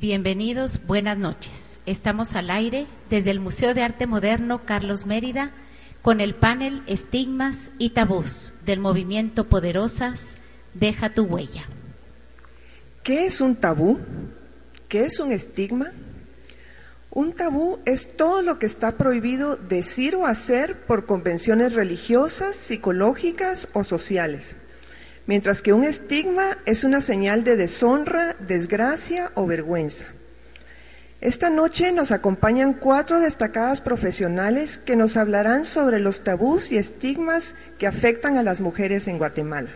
Bienvenidos, buenas noches. Estamos al aire desde el Museo de Arte Moderno Carlos Mérida con el panel Estigmas y Tabús del movimiento Poderosas Deja tu huella. ¿Qué es un tabú? ¿Qué es un estigma? Un tabú es todo lo que está prohibido decir o hacer por convenciones religiosas, psicológicas o sociales, mientras que un estigma es una señal de deshonra, desgracia o vergüenza. Esta noche nos acompañan cuatro destacadas profesionales que nos hablarán sobre los tabús y estigmas que afectan a las mujeres en Guatemala.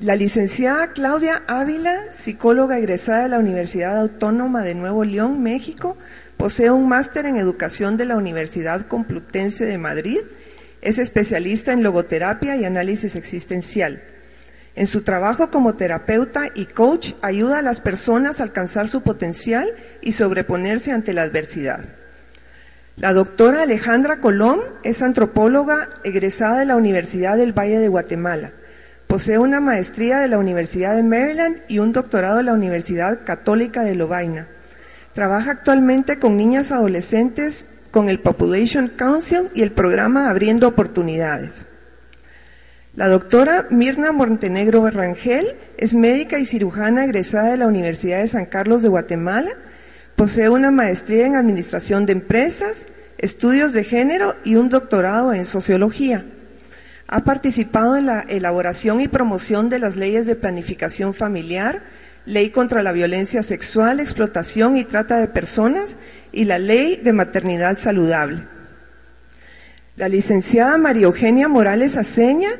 La licenciada Claudia Ávila, psicóloga egresada de la Universidad Autónoma de Nuevo León, México, posee un máster en educación de la Universidad Complutense de Madrid, es especialista en logoterapia y análisis existencial. En su trabajo como terapeuta y coach ayuda a las personas a alcanzar su potencial y sobreponerse ante la adversidad. La doctora Alejandra Colón es antropóloga egresada de la Universidad del Valle de Guatemala. Posee una maestría de la Universidad de Maryland y un doctorado de la Universidad Católica de Lovaina. Trabaja actualmente con niñas adolescentes con el Population Council y el programa Abriendo Oportunidades. La doctora Mirna Montenegro Rangel es médica y cirujana egresada de la Universidad de San Carlos de Guatemala. Posee una maestría en Administración de Empresas, estudios de género y un doctorado en Sociología. Ha participado en la elaboración y promoción de las leyes de planificación familiar, ley contra la violencia sexual, explotación y trata de personas y la ley de maternidad saludable. La licenciada María Eugenia Morales Aceña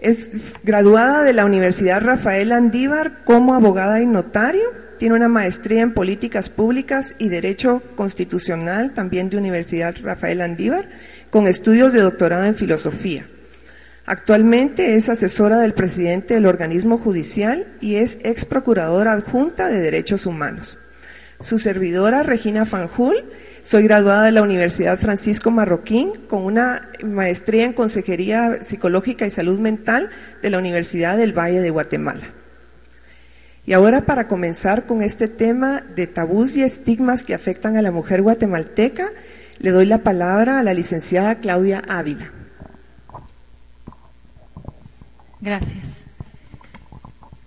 es graduada de la Universidad Rafael Andívar como abogada y notario. Tiene una maestría en políticas públicas y derecho constitucional, también de Universidad Rafael Andívar, con estudios de doctorado en filosofía. Actualmente es asesora del presidente del organismo judicial y es ex procuradora adjunta de Derechos Humanos. Su servidora, Regina Fanjul, soy graduada de la Universidad Francisco Marroquín con una maestría en Consejería Psicológica y Salud Mental de la Universidad del Valle de Guatemala. Y ahora para comenzar con este tema de tabús y estigmas que afectan a la mujer guatemalteca, le doy la palabra a la licenciada Claudia Ávila. Gracias.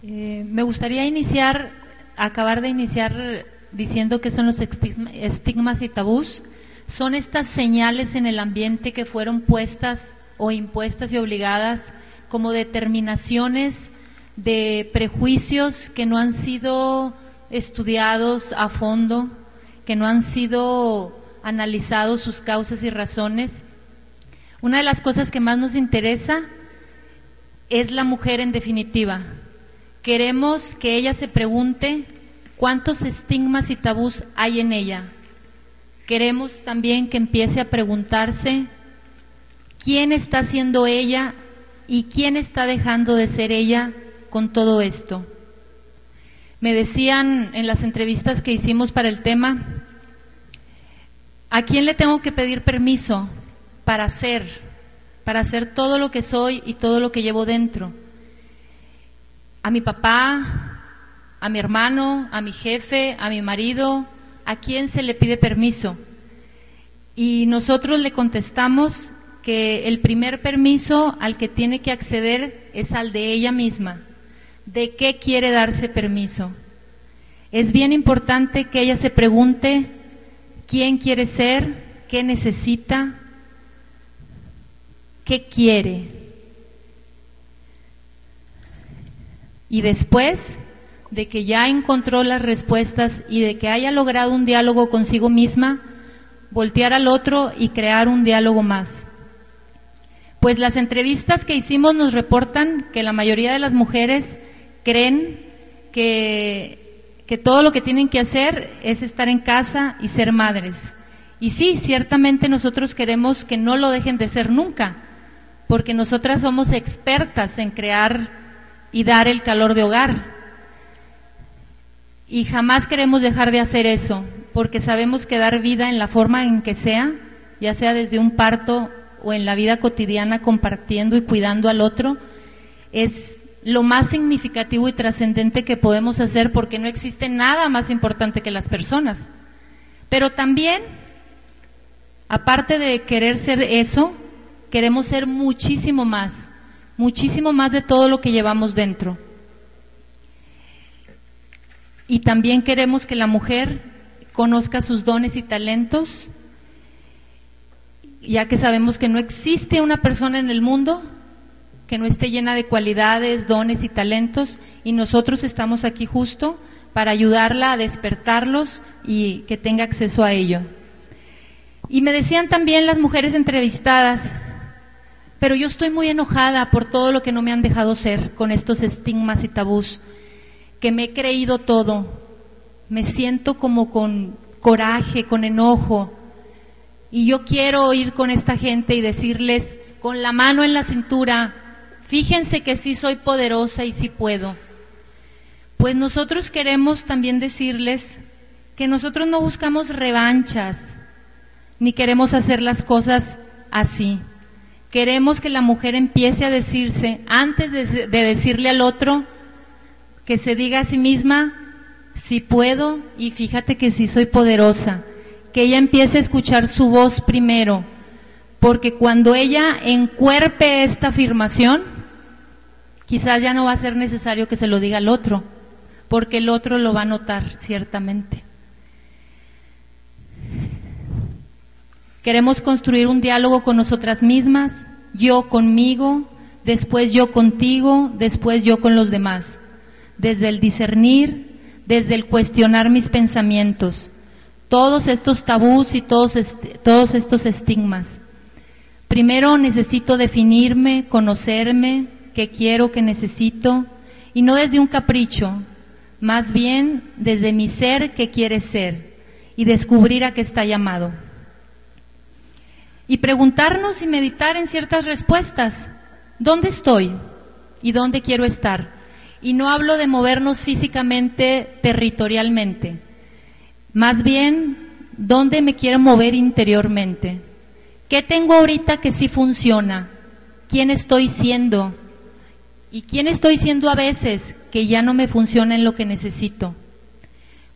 Eh, me gustaría iniciar, acabar de iniciar diciendo que son los estigmas y tabús. Son estas señales en el ambiente que fueron puestas o impuestas y obligadas como determinaciones de prejuicios que no han sido estudiados a fondo, que no han sido analizados sus causas y razones. Una de las cosas que más nos interesa es la mujer en definitiva. Queremos que ella se pregunte cuántos estigmas y tabús hay en ella. Queremos también que empiece a preguntarse quién está siendo ella y quién está dejando de ser ella con todo esto. Me decían en las entrevistas que hicimos para el tema, ¿a quién le tengo que pedir permiso para ser? Para hacer todo lo que soy y todo lo que llevo dentro. A mi papá, a mi hermano, a mi jefe, a mi marido, ¿a quién se le pide permiso? Y nosotros le contestamos que el primer permiso al que tiene que acceder es al de ella misma. ¿De qué quiere darse permiso? Es bien importante que ella se pregunte quién quiere ser, qué necesita, qué quiere. Y después de que ya encontró las respuestas y de que haya logrado un diálogo consigo misma, voltear al otro y crear un diálogo más. Pues las entrevistas que hicimos nos reportan que la mayoría de las mujeres creen que, que todo lo que tienen que hacer es estar en casa y ser madres. Y sí, ciertamente nosotros queremos que no lo dejen de ser nunca, porque nosotras somos expertas en crear y dar el calor de hogar. Y jamás queremos dejar de hacer eso, porque sabemos que dar vida en la forma en que sea, ya sea desde un parto o en la vida cotidiana compartiendo y cuidando al otro, es lo más significativo y trascendente que podemos hacer porque no existe nada más importante que las personas. Pero también, aparte de querer ser eso, queremos ser muchísimo más, muchísimo más de todo lo que llevamos dentro. Y también queremos que la mujer conozca sus dones y talentos, ya que sabemos que no existe una persona en el mundo que no esté llena de cualidades, dones y talentos, y nosotros estamos aquí justo para ayudarla a despertarlos y que tenga acceso a ello. Y me decían también las mujeres entrevistadas, pero yo estoy muy enojada por todo lo que no me han dejado ser con estos estigmas y tabús, que me he creído todo, me siento como con coraje, con enojo, y yo quiero ir con esta gente y decirles con la mano en la cintura, fíjense que sí soy poderosa y sí puedo. Pues nosotros queremos también decirles que nosotros no buscamos revanchas, ni queremos hacer las cosas así. Queremos que la mujer empiece a decirse, antes de, decirle al otro, que se diga a sí misma, si puedo y fíjate que sí soy poderosa. Que ella empiece a escuchar su voz primero, porque cuando ella encuerpe esta afirmación, quizás ya no va a ser necesario que se lo diga al otro, porque el otro lo va a notar ciertamente. Queremos construir un diálogo con nosotras mismas, yo conmigo, después yo contigo, después yo con los demás. Desde el discernir, desde el cuestionar mis pensamientos, todos estos tabús y todos, todos estos estigmas. Primero necesito definirme, conocerme, qué quiero, qué necesito, y no desde un capricho, más bien desde mi ser que quiere ser y descubrir a qué está llamado y preguntarnos y meditar en ciertas respuestas. ¿Dónde estoy? ¿Y dónde quiero estar? Y no hablo de movernos físicamente, territorialmente. Más bien, ¿dónde me quiero mover interiormente? ¿Qué tengo ahorita que sí funciona? ¿Quién estoy siendo? ¿Y quién estoy siendo a veces que ya no me funciona en lo que necesito?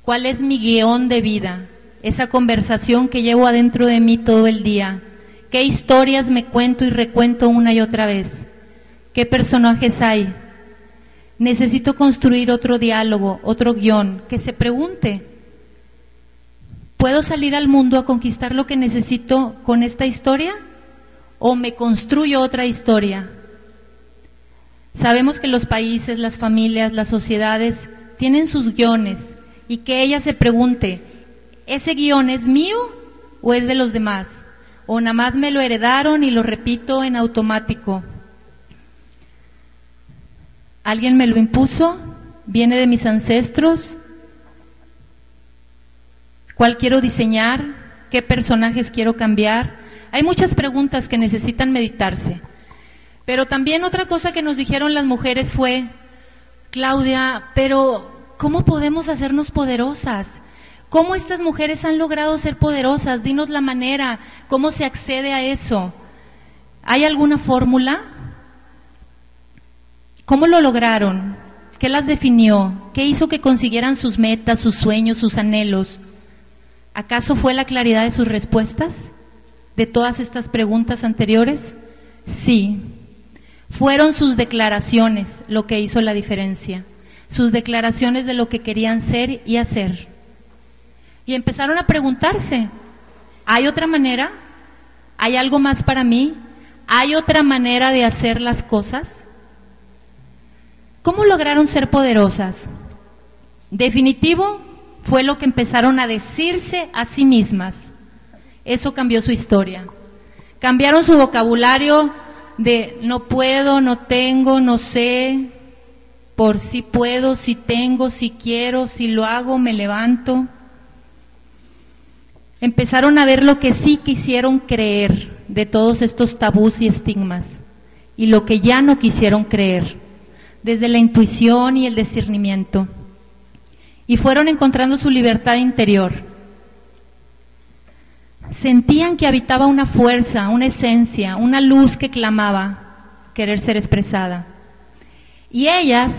¿Cuál es mi guion de vida? Esa conversación que llevo adentro de mí todo el día ¿Qué historias me cuento y recuento una y otra vez? ¿Qué personajes hay? Necesito construir otro diálogo, otro guion, que se pregunte, ¿puedo salir al mundo a conquistar lo que necesito con esta historia? ¿O me construyo otra historia? Sabemos que los países, las familias, las sociedades tienen sus guiones y que ella se pregunte, ¿ese guion es mío o es de los demás? O nada más me lo heredaron y lo repito en automático. ¿Alguien me lo impuso? ¿Viene de mis ancestros? ¿Cuál quiero diseñar? ¿Qué personajes quiero cambiar? Hay muchas preguntas que necesitan meditarse. Pero también otra cosa que nos dijeron las mujeres fue, Claudia, pero ¿cómo podemos hacernos poderosas? ¿Cómo estas mujeres han logrado ser poderosas? Dinos la manera, ¿cómo se accede a eso? ¿Hay alguna fórmula? ¿Cómo lo lograron? ¿Qué las definió? ¿Qué hizo que consiguieran sus metas, sus sueños, sus anhelos? ¿Acaso fue la claridad de sus respuestas? ¿De todas estas preguntas anteriores? Sí. Fueron sus declaraciones lo que hizo la diferencia. Sus declaraciones de lo que querían ser y hacer. Y empezaron a preguntarse, ¿hay otra manera? ¿Hay algo más para mí? ¿Hay otra manera de hacer las cosas? ¿Cómo lograron ser poderosas? Definitivo fue lo que empezaron a decirse a sí mismas. Eso cambió su historia. Cambiaron su vocabulario de no puedo, no tengo, no sé, por si puedo, si tengo, si quiero, si lo hago, me levanto. Empezaron a ver lo que sí quisieron creer de todos estos tabús y estigmas y lo que ya no quisieron creer, desde la intuición y el discernimiento. Y fueron encontrando su libertad interior. Sentían que habitaba una fuerza, una esencia, una luz que clamaba querer ser expresada. Y ellas,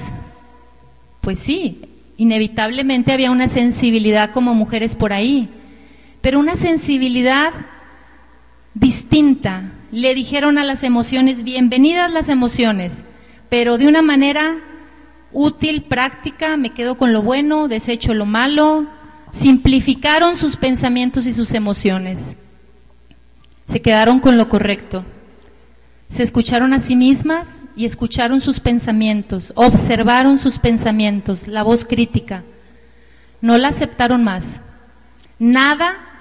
pues sí, inevitablemente había una sensibilidad como mujeres por ahí, pero una sensibilidad distinta. Le dijeron a las emociones, bienvenidas las emociones, pero de una manera útil, práctica, me quedo con lo bueno, desecho lo malo, simplificaron sus pensamientos y sus emociones, se quedaron con lo correcto, se escucharon a sí mismas y escucharon sus pensamientos, observaron sus pensamientos, la voz crítica. No la aceptaron más. Nada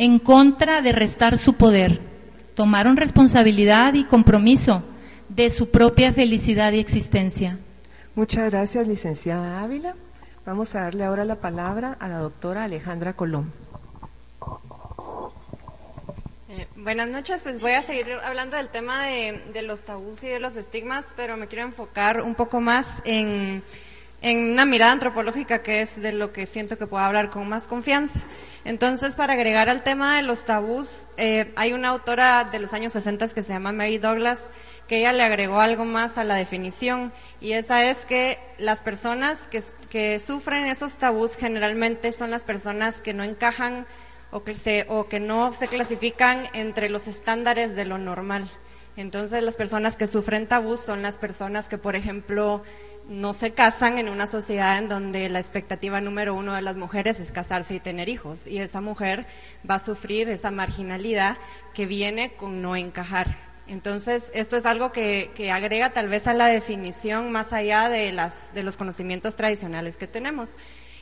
en contra de restar su poder. Tomaron responsabilidad y compromiso de su propia felicidad y existencia. Muchas gracias, licenciada Ávila. Vamos a darle ahora la palabra a la doctora Alejandra Colón. Buenas noches, pues voy a seguir hablando del tema de, los tabús y de los estigmas, pero me quiero enfocar un poco más en, una mirada antropológica que es de lo que siento que puedo hablar con más confianza. Entonces, para agregar al tema de los tabús, eh, hay una autora de los años 60 que se llama Mary Douglas, que ella le agregó algo más a la definición, y esa es que las personas que, que sufren esos tabús generalmente son las personas que no encajan o que, se, o que no se clasifican entre los estándares de lo normal. Entonces, las personas que sufren tabús son las personas que, por ejemplo, no se casan en una sociedad en donde la expectativa número uno de las mujeres es casarse y tener hijos. Y esa mujer va a sufrir esa marginalidad que viene con no encajar. Entonces, esto es algo que, que agrega tal vez a la definición más allá de, las, de los conocimientos tradicionales que tenemos.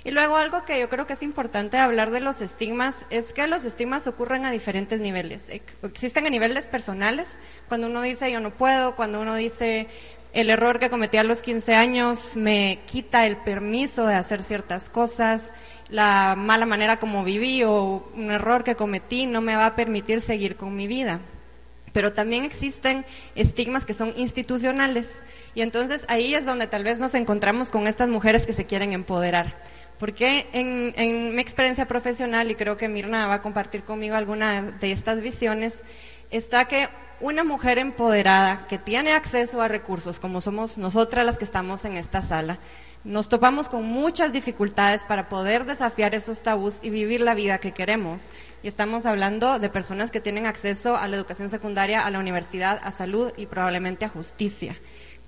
Y luego algo que yo creo que es importante hablar de los estigmas es que los estigmas ocurren a diferentes niveles. Existen a niveles personales, cuando uno dice yo no puedo, cuando uno dice el error que cometí a los 15 años me quita el permiso de hacer ciertas cosas, la mala manera como viví o un error que cometí no me va a permitir seguir con mi vida. Pero también existen estigmas que son institucionales y entonces ahí es donde tal vez nos encontramos con estas mujeres que se quieren empoderar. Porque en, mi experiencia profesional, y creo que Mirna va a compartir conmigo alguna de estas visiones, está que una mujer empoderada que tiene acceso a recursos, como somos nosotras las que estamos en esta sala, nos topamos con muchas dificultades para poder desafiar esos tabús y vivir la vida que queremos. Y estamos hablando de personas que tienen acceso a la educación secundaria, a la universidad, a salud y probablemente a justicia.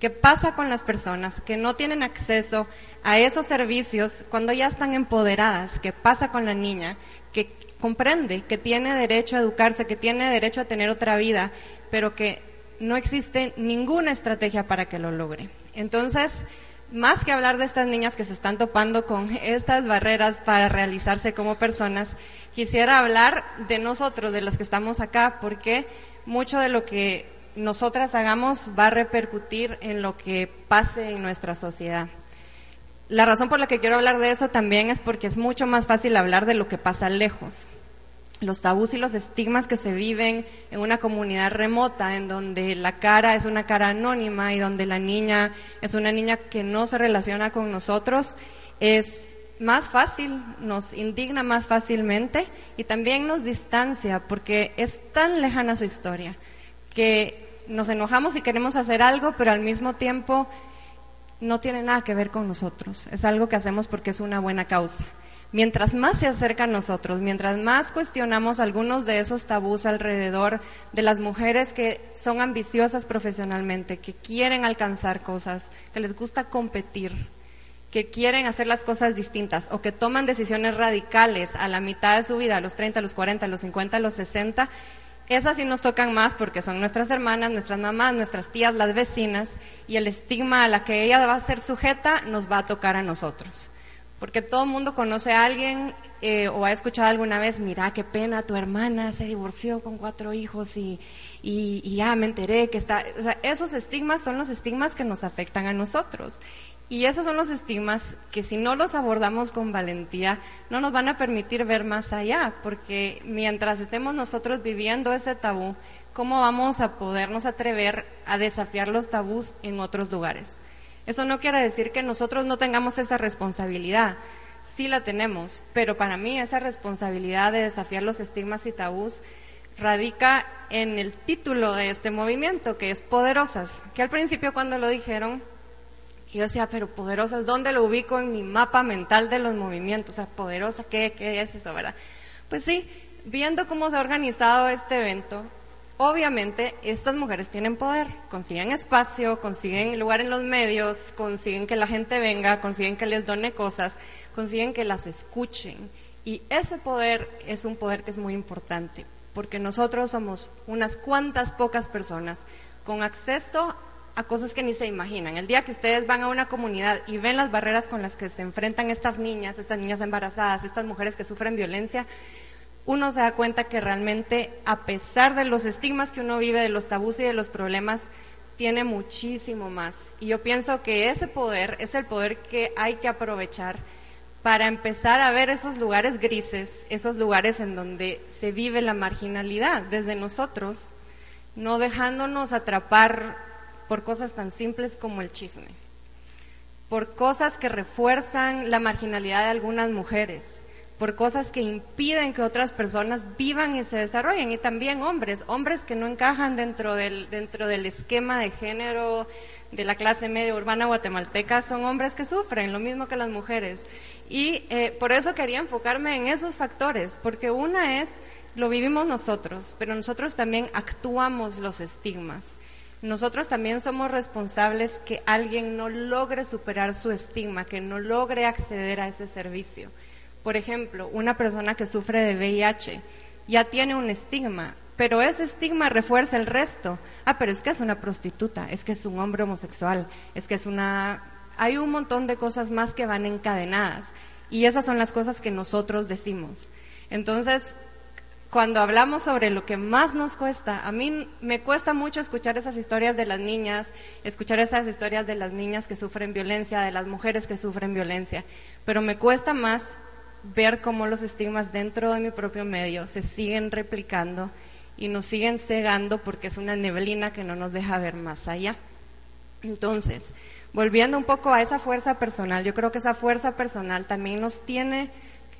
¿Qué pasa con las personas que no tienen acceso a esos servicios cuando ya están empoderadas. ¿Qué pasa con la niña? Que comprende que tiene derecho a educarse, que tiene derecho a tener otra vida, pero que no existe ninguna estrategia para que lo logre. Entonces, más que hablar de estas niñas que se están topando con estas barreras para realizarse como personas, quisiera hablar de nosotros, de los que estamos acá, porque mucho de lo que nosotras hagamos va a repercutir en lo que pase en nuestra sociedad. La razón por la que quiero hablar de eso también es porque es mucho más fácil hablar de lo que pasa lejos. Los tabús y los estigmas que se viven en una comunidad remota, en donde la cara es una cara anónima y donde la niña es una niña que no se relaciona con nosotros, es más fácil, nos indigna más fácilmente y también nos distancia porque es tan lejana su historia que nos enojamos y queremos hacer algo, pero al mismo tiempo no tiene nada que ver con nosotros, es algo que hacemos porque es una buena causa. Mientras más se acerca a nosotros, mientras más cuestionamos algunos de esos tabús alrededor de las mujeres que son ambiciosas profesionalmente, que quieren alcanzar cosas, que les gusta competir, que quieren hacer las cosas distintas o que toman decisiones radicales a la mitad de su vida, a los 30, a los 40, a los 50, a los 60, esas sí nos tocan más porque son nuestras hermanas, nuestras mamás, nuestras tías, las vecinas, y el estigma a la que ella va a ser sujeta nos va a tocar a nosotros. Porque todo el mundo conoce a alguien eh, o ha escuchado alguna vez, mira qué pena, tu hermana se divorció con cuatro hijos y, y, ya me enteré que está... O sea, esos estigmas son los estigmas que nos afectan a nosotros. Y esos son los estigmas que si no los abordamos con valentía, no nos van a permitir ver más allá, porque mientras estemos nosotros viviendo ese tabú, ¿cómo vamos a podernos atrever a desafiar los tabús en otros lugares? Eso no quiere decir que nosotros no tengamos esa responsabilidad, sí la tenemos, pero para mí esa responsabilidad de desafiar los estigmas y tabús radica en el título de este movimiento, que es Poderosas, que al principio cuando lo dijeron yo decía, pero poderosas, ¿dónde lo ubico en mi mapa mental de los movimientos? O sea, poderosa, ¿qué, qué es eso, verdad? Pues sí, viendo cómo se ha organizado este evento, obviamente estas mujeres tienen poder, consiguen espacio, consiguen lugar en los medios, consiguen que la gente venga, consiguen que les done cosas, consiguen que las escuchen. Y ese poder es un poder que es muy importante, porque nosotros somos unas cuantas pocas personas con acceso a cosas que ni se imaginan. El día que ustedes van a una comunidad y ven las barreras con las que se enfrentan estas niñas, estas niñas embarazadas, estas mujeres que sufren violencia, uno se da cuenta que realmente, a pesar de los estigmas que uno vive, de los tabús y de los problemas, tiene muchísimo más. Y yo pienso que ese poder es el poder que hay que aprovechar para empezar a ver esos lugares grises, esos lugares en donde se vive la marginalidad desde nosotros, no dejándonos atrapar por cosas tan simples como el chisme, por cosas que refuerzan la marginalidad de algunas mujeres, por cosas que impiden que otras personas vivan y se desarrollen, y también hombres, hombres que no encajan dentro del, dentro del esquema de género de la clase media urbana guatemalteca, son hombres que sufren, lo mismo que las mujeres. Y eh, por eso quería enfocarme en esos factores, porque una es, lo vivimos nosotros, pero nosotros también actuamos los estigmas nosotros también somos responsables que alguien no logre superar su estigma, que no logre acceder a ese servicio. Por ejemplo, una persona que sufre de VIH ya tiene un estigma, pero ese estigma refuerza el resto. Ah, pero es que es una prostituta, es que es un hombre homosexual, es que es una... Hay un montón de cosas más que van encadenadas y esas son las cosas que nosotros decimos. Entonces, cuando hablamos sobre lo que más nos cuesta, a mí me cuesta mucho escuchar esas historias de las niñas, escuchar esas historias de las niñas que sufren violencia, de las mujeres que sufren violencia, pero me cuesta más ver cómo los estigmas dentro de mi propio medio se siguen replicando y nos siguen cegando porque es una neblina que no nos deja ver más allá. Entonces, volviendo un poco a esa fuerza personal, yo creo que esa fuerza personal también nos tiene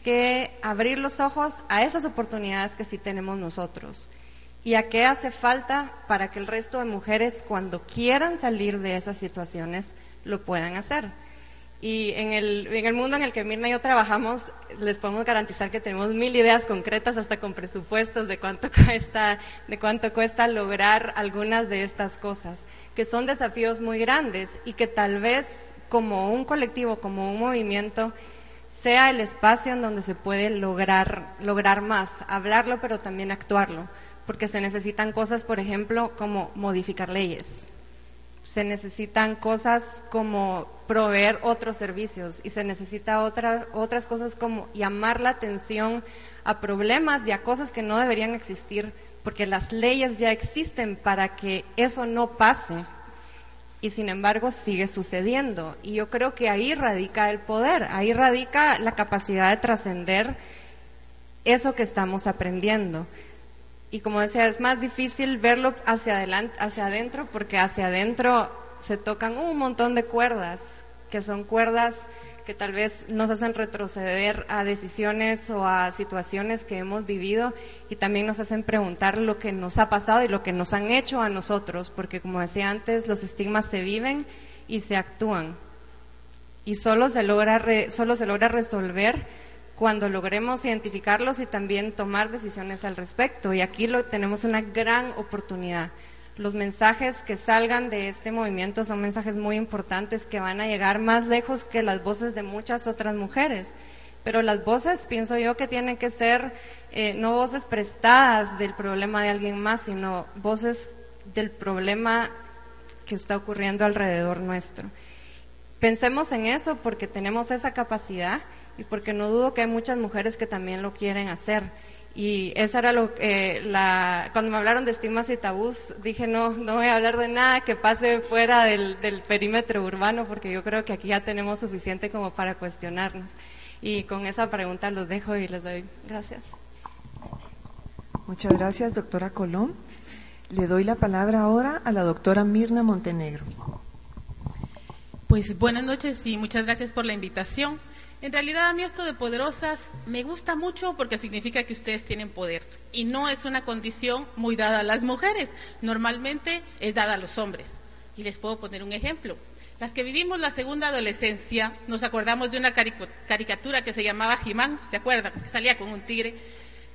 que abrir los ojos a esas oportunidades que sí tenemos nosotros y a qué hace falta para que el resto de mujeres cuando quieran salir de esas situaciones lo puedan hacer. Y en el, en el mundo en el que Mirna y yo trabajamos, les podemos garantizar que tenemos mil ideas concretas, hasta con presupuestos de cuánto cuesta, de cuánto cuesta lograr algunas de estas cosas, que son desafíos muy grandes y que tal vez como un colectivo, como un movimiento, sea el espacio en donde se puede lograr, lograr más, hablarlo pero también actuarlo, porque se necesitan cosas, por ejemplo, como modificar leyes, se necesitan cosas como proveer otros servicios y se necesita otras otras cosas como llamar la atención a problemas y a cosas que no deberían existir, porque las leyes ya existen para que eso no pase y sin embargo sigue sucediendo. Y yo creo que ahí radica el poder, ahí radica la capacidad de trascender eso que estamos aprendiendo. Y como decía, es más difícil verlo hacia adelante, hacia adentro, porque hacia adentro se tocan un montón de cuerdas, que son cuerdas que tal vez nos hacen retroceder a decisiones o a situaciones que hemos vivido y también nos hacen preguntar lo que nos ha pasado y lo que nos han hecho a nosotros, porque como decía antes, los estigmas se viven y se actúan. Y solo se logra, solo se logra resolver cuando logremos identificarlos y también tomar decisiones al respecto. Y aquí lo, tenemos una gran oportunidad los mensajes que salgan de este movimiento son mensajes muy importantes que van a llegar más lejos que las voces de muchas otras mujeres. Pero las voces, pienso yo, que tienen que ser eh, no voces prestadas del problema de alguien más, sino voces del problema que está ocurriendo alrededor nuestro. Pensemos en eso porque tenemos esa capacidad y porque no dudo que hay muchas mujeres que también lo quieren hacer. Y esa era lo que, la, cuando me hablaron de estigmas y tabús, dije no, no voy a hablar de nada que pase fuera del, del perímetro urbano, porque yo creo que aquí ya tenemos suficiente como para cuestionarnos. Y con esa pregunta los dejo y les doy gracias. Muchas gracias, doctora Colón. Le doy la palabra ahora a la doctora Mirna Montenegro. Pues buenas noches y muchas gracias por la invitación. En realidad a mí esto de poderosas me gusta mucho porque significa que ustedes tienen poder y no es una condición muy dada a las mujeres, normalmente es dada a los hombres. Y les puedo poner un ejemplo. Las que vivimos la segunda adolescencia nos acordamos de una caricatura que se llamaba Jimán, ¿se acuerdan? Que salía con un tigre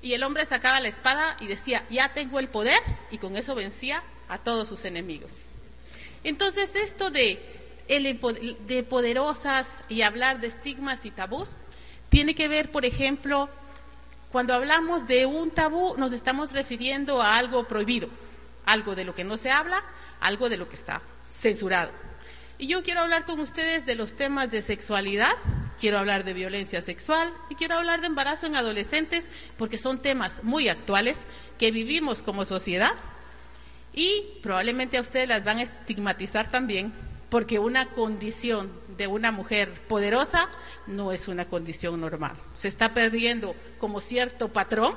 y el hombre sacaba la espada y decía, ya tengo el poder y con eso vencía a todos sus enemigos. Entonces esto de de poderosas y hablar de estigmas y tabús tiene que ver, por ejemplo, cuando hablamos de un tabú nos estamos refiriendo a algo prohibido, algo de lo que no se habla, algo de lo que está censurado. Y yo quiero hablar con ustedes de los temas de sexualidad, quiero hablar de violencia sexual y quiero hablar de embarazo en adolescentes porque son temas muy actuales que vivimos como sociedad y probablemente a ustedes las van a estigmatizar también porque una condición de una mujer poderosa no es una condición normal. Se está perdiendo como cierto patrón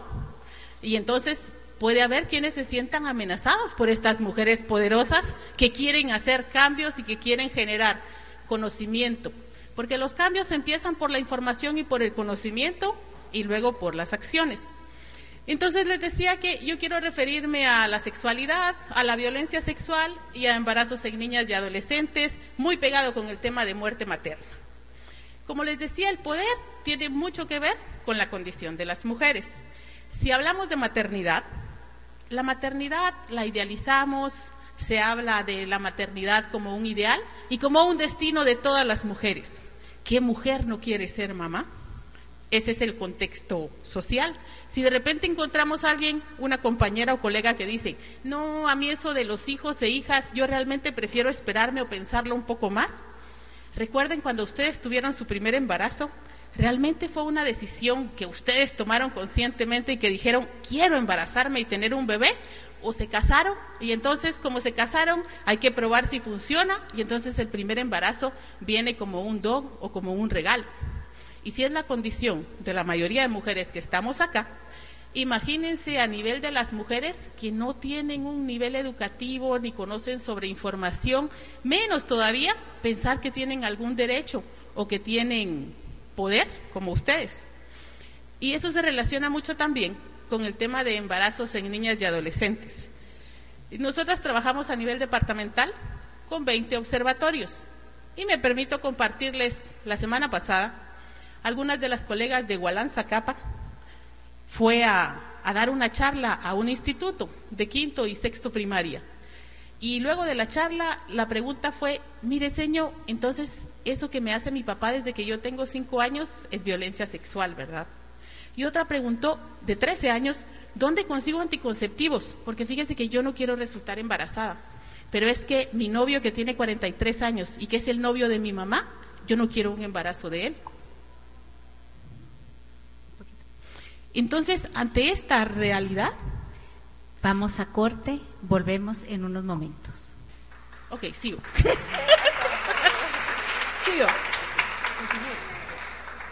y entonces puede haber quienes se sientan amenazados por estas mujeres poderosas que quieren hacer cambios y que quieren generar conocimiento, porque los cambios empiezan por la información y por el conocimiento y luego por las acciones. Entonces les decía que yo quiero referirme a la sexualidad, a la violencia sexual y a embarazos en niñas y adolescentes, muy pegado con el tema de muerte materna. Como les decía, el poder tiene mucho que ver con la condición de las mujeres. Si hablamos de maternidad, la maternidad la idealizamos, se habla de la maternidad como un ideal y como un destino de todas las mujeres. ¿Qué mujer no quiere ser mamá? Ese es el contexto social. Si de repente encontramos a alguien, una compañera o colega que dice, no, a mí eso de los hijos e hijas, yo realmente prefiero esperarme o pensarlo un poco más. Recuerden cuando ustedes tuvieron su primer embarazo, realmente fue una decisión que ustedes tomaron conscientemente y que dijeron, quiero embarazarme y tener un bebé, o se casaron y entonces como se casaron hay que probar si funciona y entonces el primer embarazo viene como un don o como un regalo. Y si es la condición de la mayoría de mujeres que estamos acá, imagínense a nivel de las mujeres que no tienen un nivel educativo ni conocen sobre información, menos todavía pensar que tienen algún derecho o que tienen poder como ustedes. Y eso se relaciona mucho también con el tema de embarazos en niñas y adolescentes. Nosotras trabajamos a nivel departamental con 20 observatorios y me permito compartirles la semana pasada algunas de las colegas de Gualanza Capa fue a, dar una charla a un instituto de quinto y sexto primaria. Y luego de la charla, la pregunta fue, mire señor, entonces eso que me hace mi papá desde que yo tengo cinco años es violencia sexual, ¿verdad? Y otra preguntó, de 13 años, ¿dónde consigo anticonceptivos? Porque fíjese que yo no quiero resultar embarazada, pero es que mi novio que tiene 43 años y que es el novio de mi mamá, yo no quiero un embarazo de él. Entonces, ante esta realidad... Vamos a corte, volvemos en unos momentos. Ok, sigo. sigo.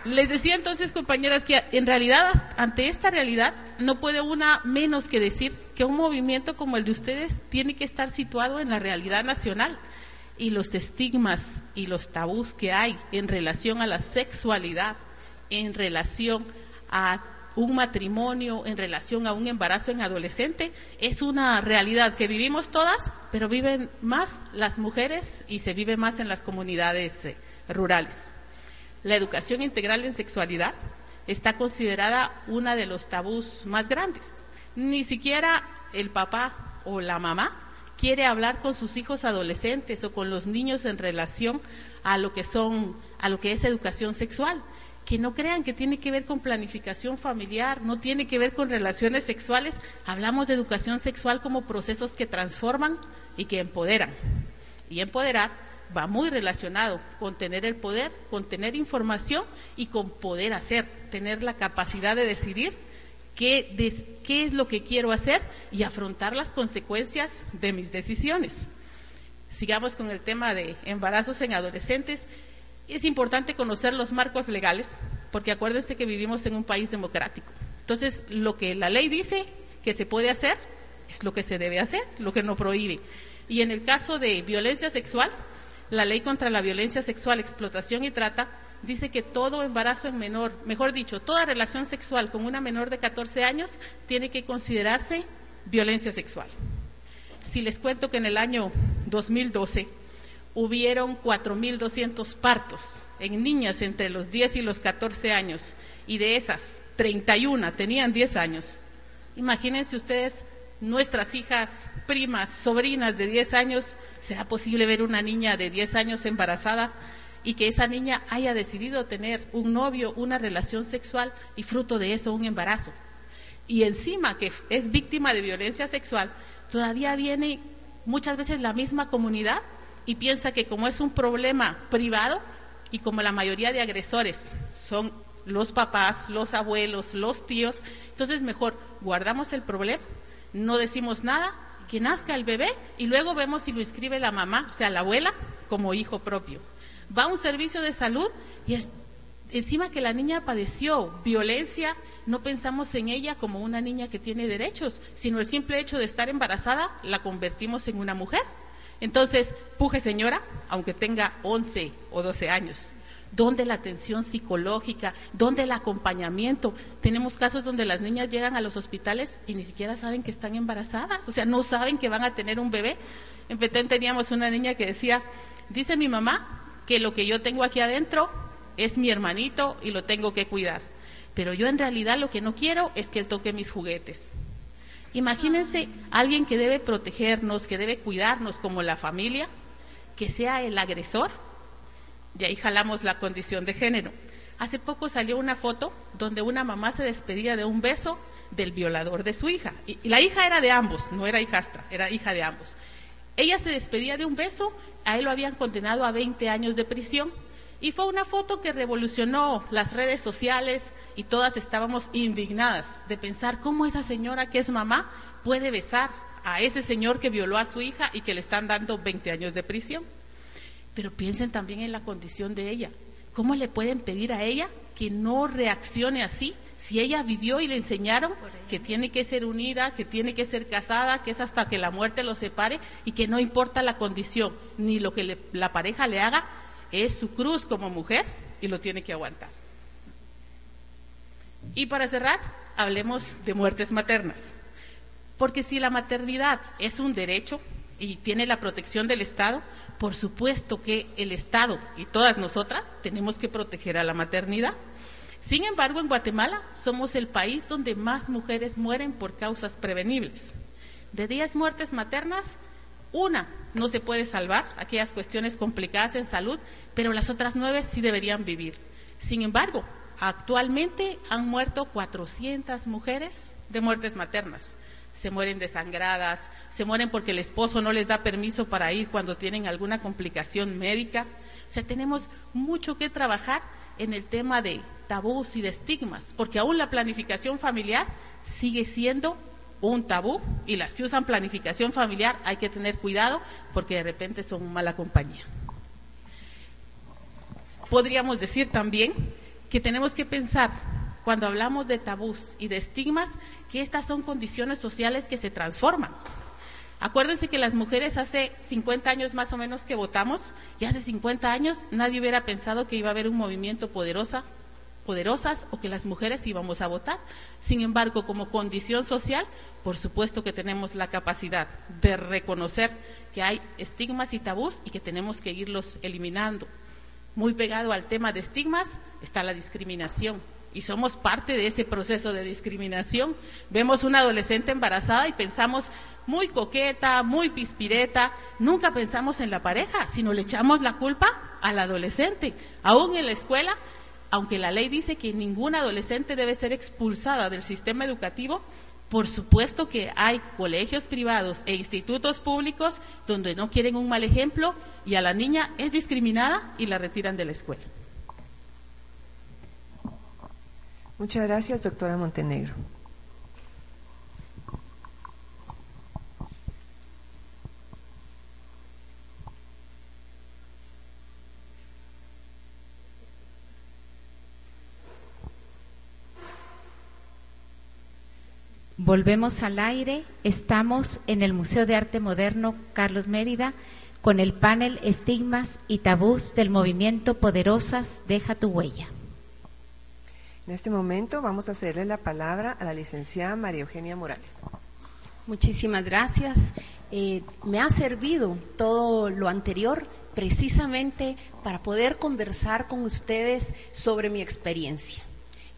Les decía entonces, compañeras, que en realidad, ante esta realidad, no puede una menos que decir que un movimiento como el de ustedes tiene que estar situado en la realidad nacional. Y los estigmas y los tabús que hay en relación a la sexualidad, en relación a un matrimonio en relación a un embarazo en adolescente es una realidad que vivimos todas, pero viven más las mujeres y se vive más en las comunidades eh, rurales. La educación integral en sexualidad está considerada una de los tabús más grandes. Ni siquiera el papá o la mamá quiere hablar con sus hijos adolescentes o con los niños en relación a lo que son a lo que es educación sexual que no crean que tiene que ver con planificación familiar, no tiene que ver con relaciones sexuales. Hablamos de educación sexual como procesos que transforman y que empoderan. Y empoderar va muy relacionado con tener el poder, con tener información y con poder hacer, tener la capacidad de decidir qué, es lo que quiero hacer y afrontar las consecuencias de mis decisiones. Sigamos con el tema de embarazos en adolescentes. Es importante conocer los marcos legales, porque acuérdense que vivimos en un país democrático. Entonces, lo que la ley dice que se puede hacer es lo que se debe hacer, lo que no prohíbe. Y en el caso de violencia sexual, la ley contra la violencia sexual, explotación y trata dice que todo embarazo en menor, mejor dicho, toda relación sexual con una menor de 14 años tiene que considerarse violencia sexual. Si les cuento que en el año 2012 hubieron 4.200 partos en niñas entre los 10 y los 14 años y de esas 31 tenían 10 años. Imagínense ustedes, nuestras hijas, primas, sobrinas de 10 años, ¿será posible ver una niña de 10 años embarazada? y que esa niña haya decidido tener un novio, una relación sexual y fruto de eso un embarazo. Y encima que es víctima de violencia sexual, todavía viene muchas veces la misma comunidad y piensa que como es un problema privado y como la mayoría de agresores son los papás, los abuelos, los tíos, entonces mejor guardamos el problema, no decimos nada, que nazca el bebé y luego vemos si lo inscribe la mamá, o sea, la abuela, como hijo propio va a un servicio de salud y encima que la niña padeció violencia, no pensamos en ella como una niña que tiene derechos, sino el simple hecho de estar embarazada la convertimos en una mujer. Entonces, puje señora, aunque tenga 11 o 12 años. ¿Dónde la atención psicológica? ¿Dónde el acompañamiento? Tenemos casos donde las niñas llegan a los hospitales y ni siquiera saben que están embarazadas, o sea, no saben que van a tener un bebé. En Petén teníamos una niña que decía, dice mi mamá que lo que yo tengo aquí adentro es mi hermanito y lo tengo que cuidar. Pero yo en realidad lo que no quiero es que él toque mis juguetes. Imagínense alguien que debe protegernos, que debe cuidarnos como la familia, que sea el agresor. Y ahí jalamos la condición de género. Hace poco salió una foto donde una mamá se despedía de un beso del violador de su hija. Y, la hija era de ambos, no era hijastra, era hija de ambos. Ella se despedía de un beso, a él lo habían condenado a 20 años de prisión. Y fue una foto que revolucionó las redes sociales y todas estábamos indignadas de pensar cómo esa señora que es mamá puede besar a ese señor que violó a su hija y que le están dando 20 años de prisión. Pero piensen también en la condición de ella. ¿Cómo le pueden pedir a ella que no reaccione así si ella vivió y le enseñaron que tiene que ser unida, que tiene que ser casada, que es hasta que la muerte los separe y que no importa la condición ni lo que la pareja le haga, es su cruz como mujer y lo tiene que aguantar. Y para cerrar, hablemos de muertes maternas. Porque si la maternidad es un derecho y tiene la protección del Estado, por supuesto que el Estado y todas nosotras tenemos que proteger a la maternidad. Sin embargo, en Guatemala somos el país donde más mujeres mueren por causas prevenibles. De 10 muertes maternas, una no se puede salvar, aquellas cuestiones complicadas en salud, pero las otras nueve sí deberían vivir. Sin embargo, actualmente han muerto 400 mujeres de muertes maternas. Se mueren desangradas, se mueren porque el esposo no les da permiso para ir cuando tienen alguna complicación médica. O sea, tenemos mucho que trabajar en el tema de tabús y de estigmas, porque aún la planificación familiar sigue siendo un tabú y las que usan planificación familiar hay que tener cuidado porque de repente son mala compañía. Podríamos decir también que tenemos que pensar cuando hablamos de tabús y de estigmas que estas son condiciones sociales que se transforman. Acuérdense que las mujeres hace 50 años más o menos que votamos y hace 50 años nadie hubiera pensado que iba a haber un movimiento poderosa poderosas o que las mujeres íbamos a votar. Sin embargo, como condición social, por supuesto que tenemos la capacidad de reconocer que hay estigmas y tabús y que tenemos que irlos eliminando. Muy pegado al tema de estigmas está la discriminación y somos parte de ese proceso de discriminación. Vemos una adolescente embarazada y pensamos muy coqueta, muy pispireta, nunca pensamos en la pareja, sino le echamos la culpa al adolescente. Aún en la escuela aunque la ley dice que ninguna adolescente debe ser expulsada del sistema educativo, por supuesto que hay colegios privados e institutos públicos donde no quieren un mal ejemplo y a la niña es discriminada y la retiran de la escuela. Muchas gracias, doctora Montenegro. Volvemos al aire. Estamos en el Museo de Arte Moderno Carlos Mérida con el panel Estigmas y Tabús del movimiento Poderosas Deja tu huella. En este momento vamos a hacerle la palabra a la licenciada María Eugenia Morales. Muchísimas gracias. Eh, me ha servido todo lo anterior precisamente para poder conversar con ustedes sobre mi experiencia.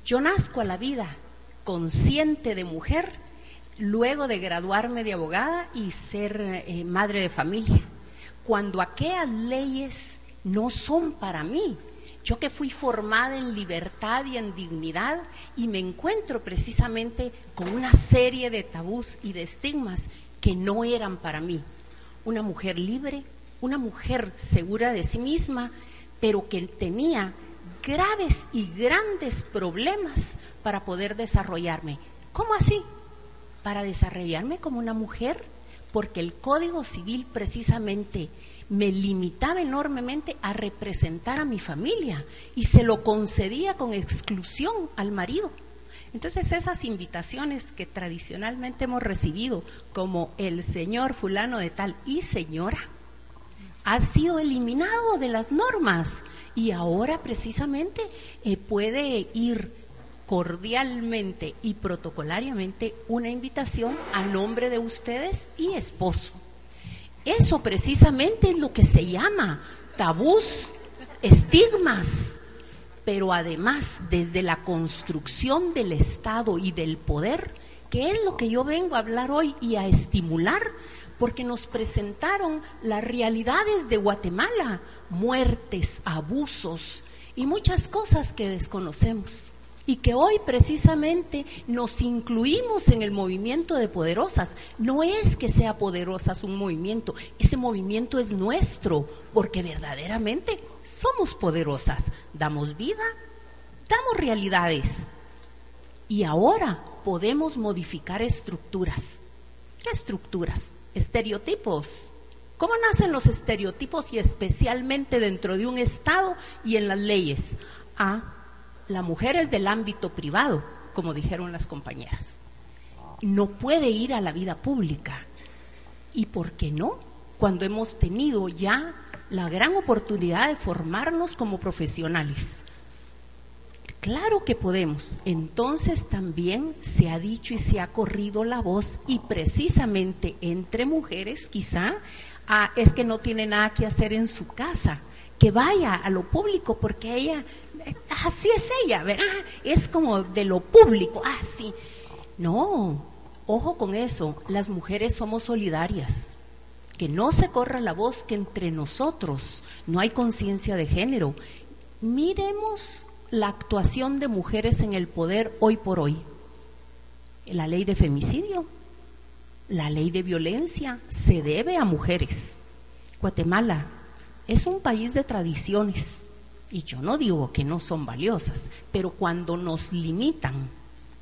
Yo nazco a la vida consciente de mujer luego de graduarme de abogada y ser eh, madre de familia. Cuando aquellas leyes no son para mí, yo que fui formada en libertad y en dignidad y me encuentro precisamente con una serie de tabús y de estigmas que no eran para mí. Una mujer libre, una mujer segura de sí misma, pero que tenía graves y grandes problemas para poder desarrollarme. ¿Cómo así? Para desarrollarme como una mujer, porque el Código Civil precisamente me limitaba enormemente a representar a mi familia y se lo concedía con exclusión al marido. Entonces esas invitaciones que tradicionalmente hemos recibido como el señor fulano de tal y señora, ha sido eliminado de las normas y ahora precisamente eh, puede ir cordialmente y protocolariamente una invitación a nombre de ustedes y esposo. Eso precisamente es lo que se llama tabús, estigmas, pero además desde la construcción del Estado y del poder, que es lo que yo vengo a hablar hoy y a estimular, porque nos presentaron las realidades de Guatemala, muertes, abusos y muchas cosas que desconocemos y que hoy precisamente nos incluimos en el movimiento de poderosas. No es que sea poderosas un movimiento, ese movimiento es nuestro, porque verdaderamente somos poderosas, damos vida, damos realidades. Y ahora podemos modificar estructuras. ¿Qué estructuras? Estereotipos. ¿Cómo nacen los estereotipos y especialmente dentro de un Estado y en las leyes? Ah, la mujer es del ámbito privado, como dijeron las compañeras. No puede ir a la vida pública. ¿Y por qué no? Cuando hemos tenido ya la gran oportunidad de formarnos como profesionales. Claro que podemos. Entonces también se ha dicho y se ha corrido la voz y precisamente entre mujeres quizá ah, es que no tiene nada que hacer en su casa, que vaya a lo público porque ella así es ella. Es como de lo público, así. Ah, no, ojo con eso, las mujeres somos solidarias. Que no se corra la voz que entre nosotros no hay conciencia de género. Miremos la actuación de mujeres en el poder hoy por hoy. La ley de femicidio, la ley de violencia se debe a mujeres. Guatemala es un país de tradiciones y yo no digo que no son valiosas, pero cuando nos limitan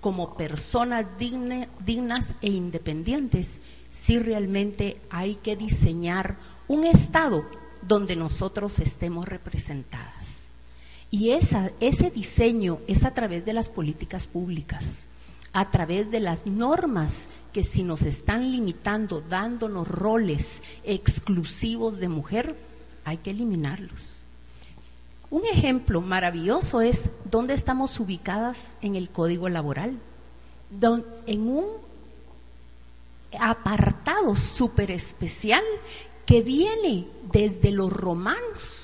como personas dignas e independientes, sí realmente hay que diseñar un Estado donde nosotros estemos representadas. Y ese diseño es a través de las políticas públicas, a través de las normas que si nos están limitando, dándonos roles exclusivos de mujer, hay que eliminarlos. Un ejemplo maravilloso es dónde estamos ubicadas en el código laboral, en un apartado súper especial que viene desde los romanos,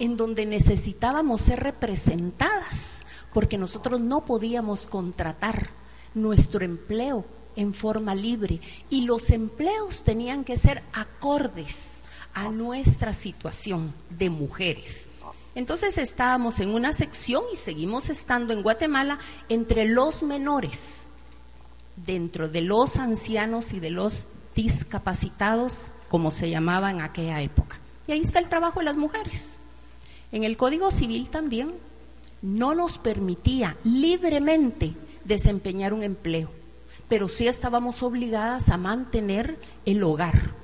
en donde necesitábamos ser representadas, porque nosotros no podíamos contratar nuestro empleo en forma libre y los empleos tenían que ser acordes a nuestra situación de mujeres. Entonces estábamos en una sección y seguimos estando en Guatemala entre los menores, dentro de los ancianos y de los discapacitados, como se llamaba en aquella época. Y ahí está el trabajo de las mujeres. En el Código Civil también no nos permitía libremente desempeñar un empleo, pero sí estábamos obligadas a mantener el hogar.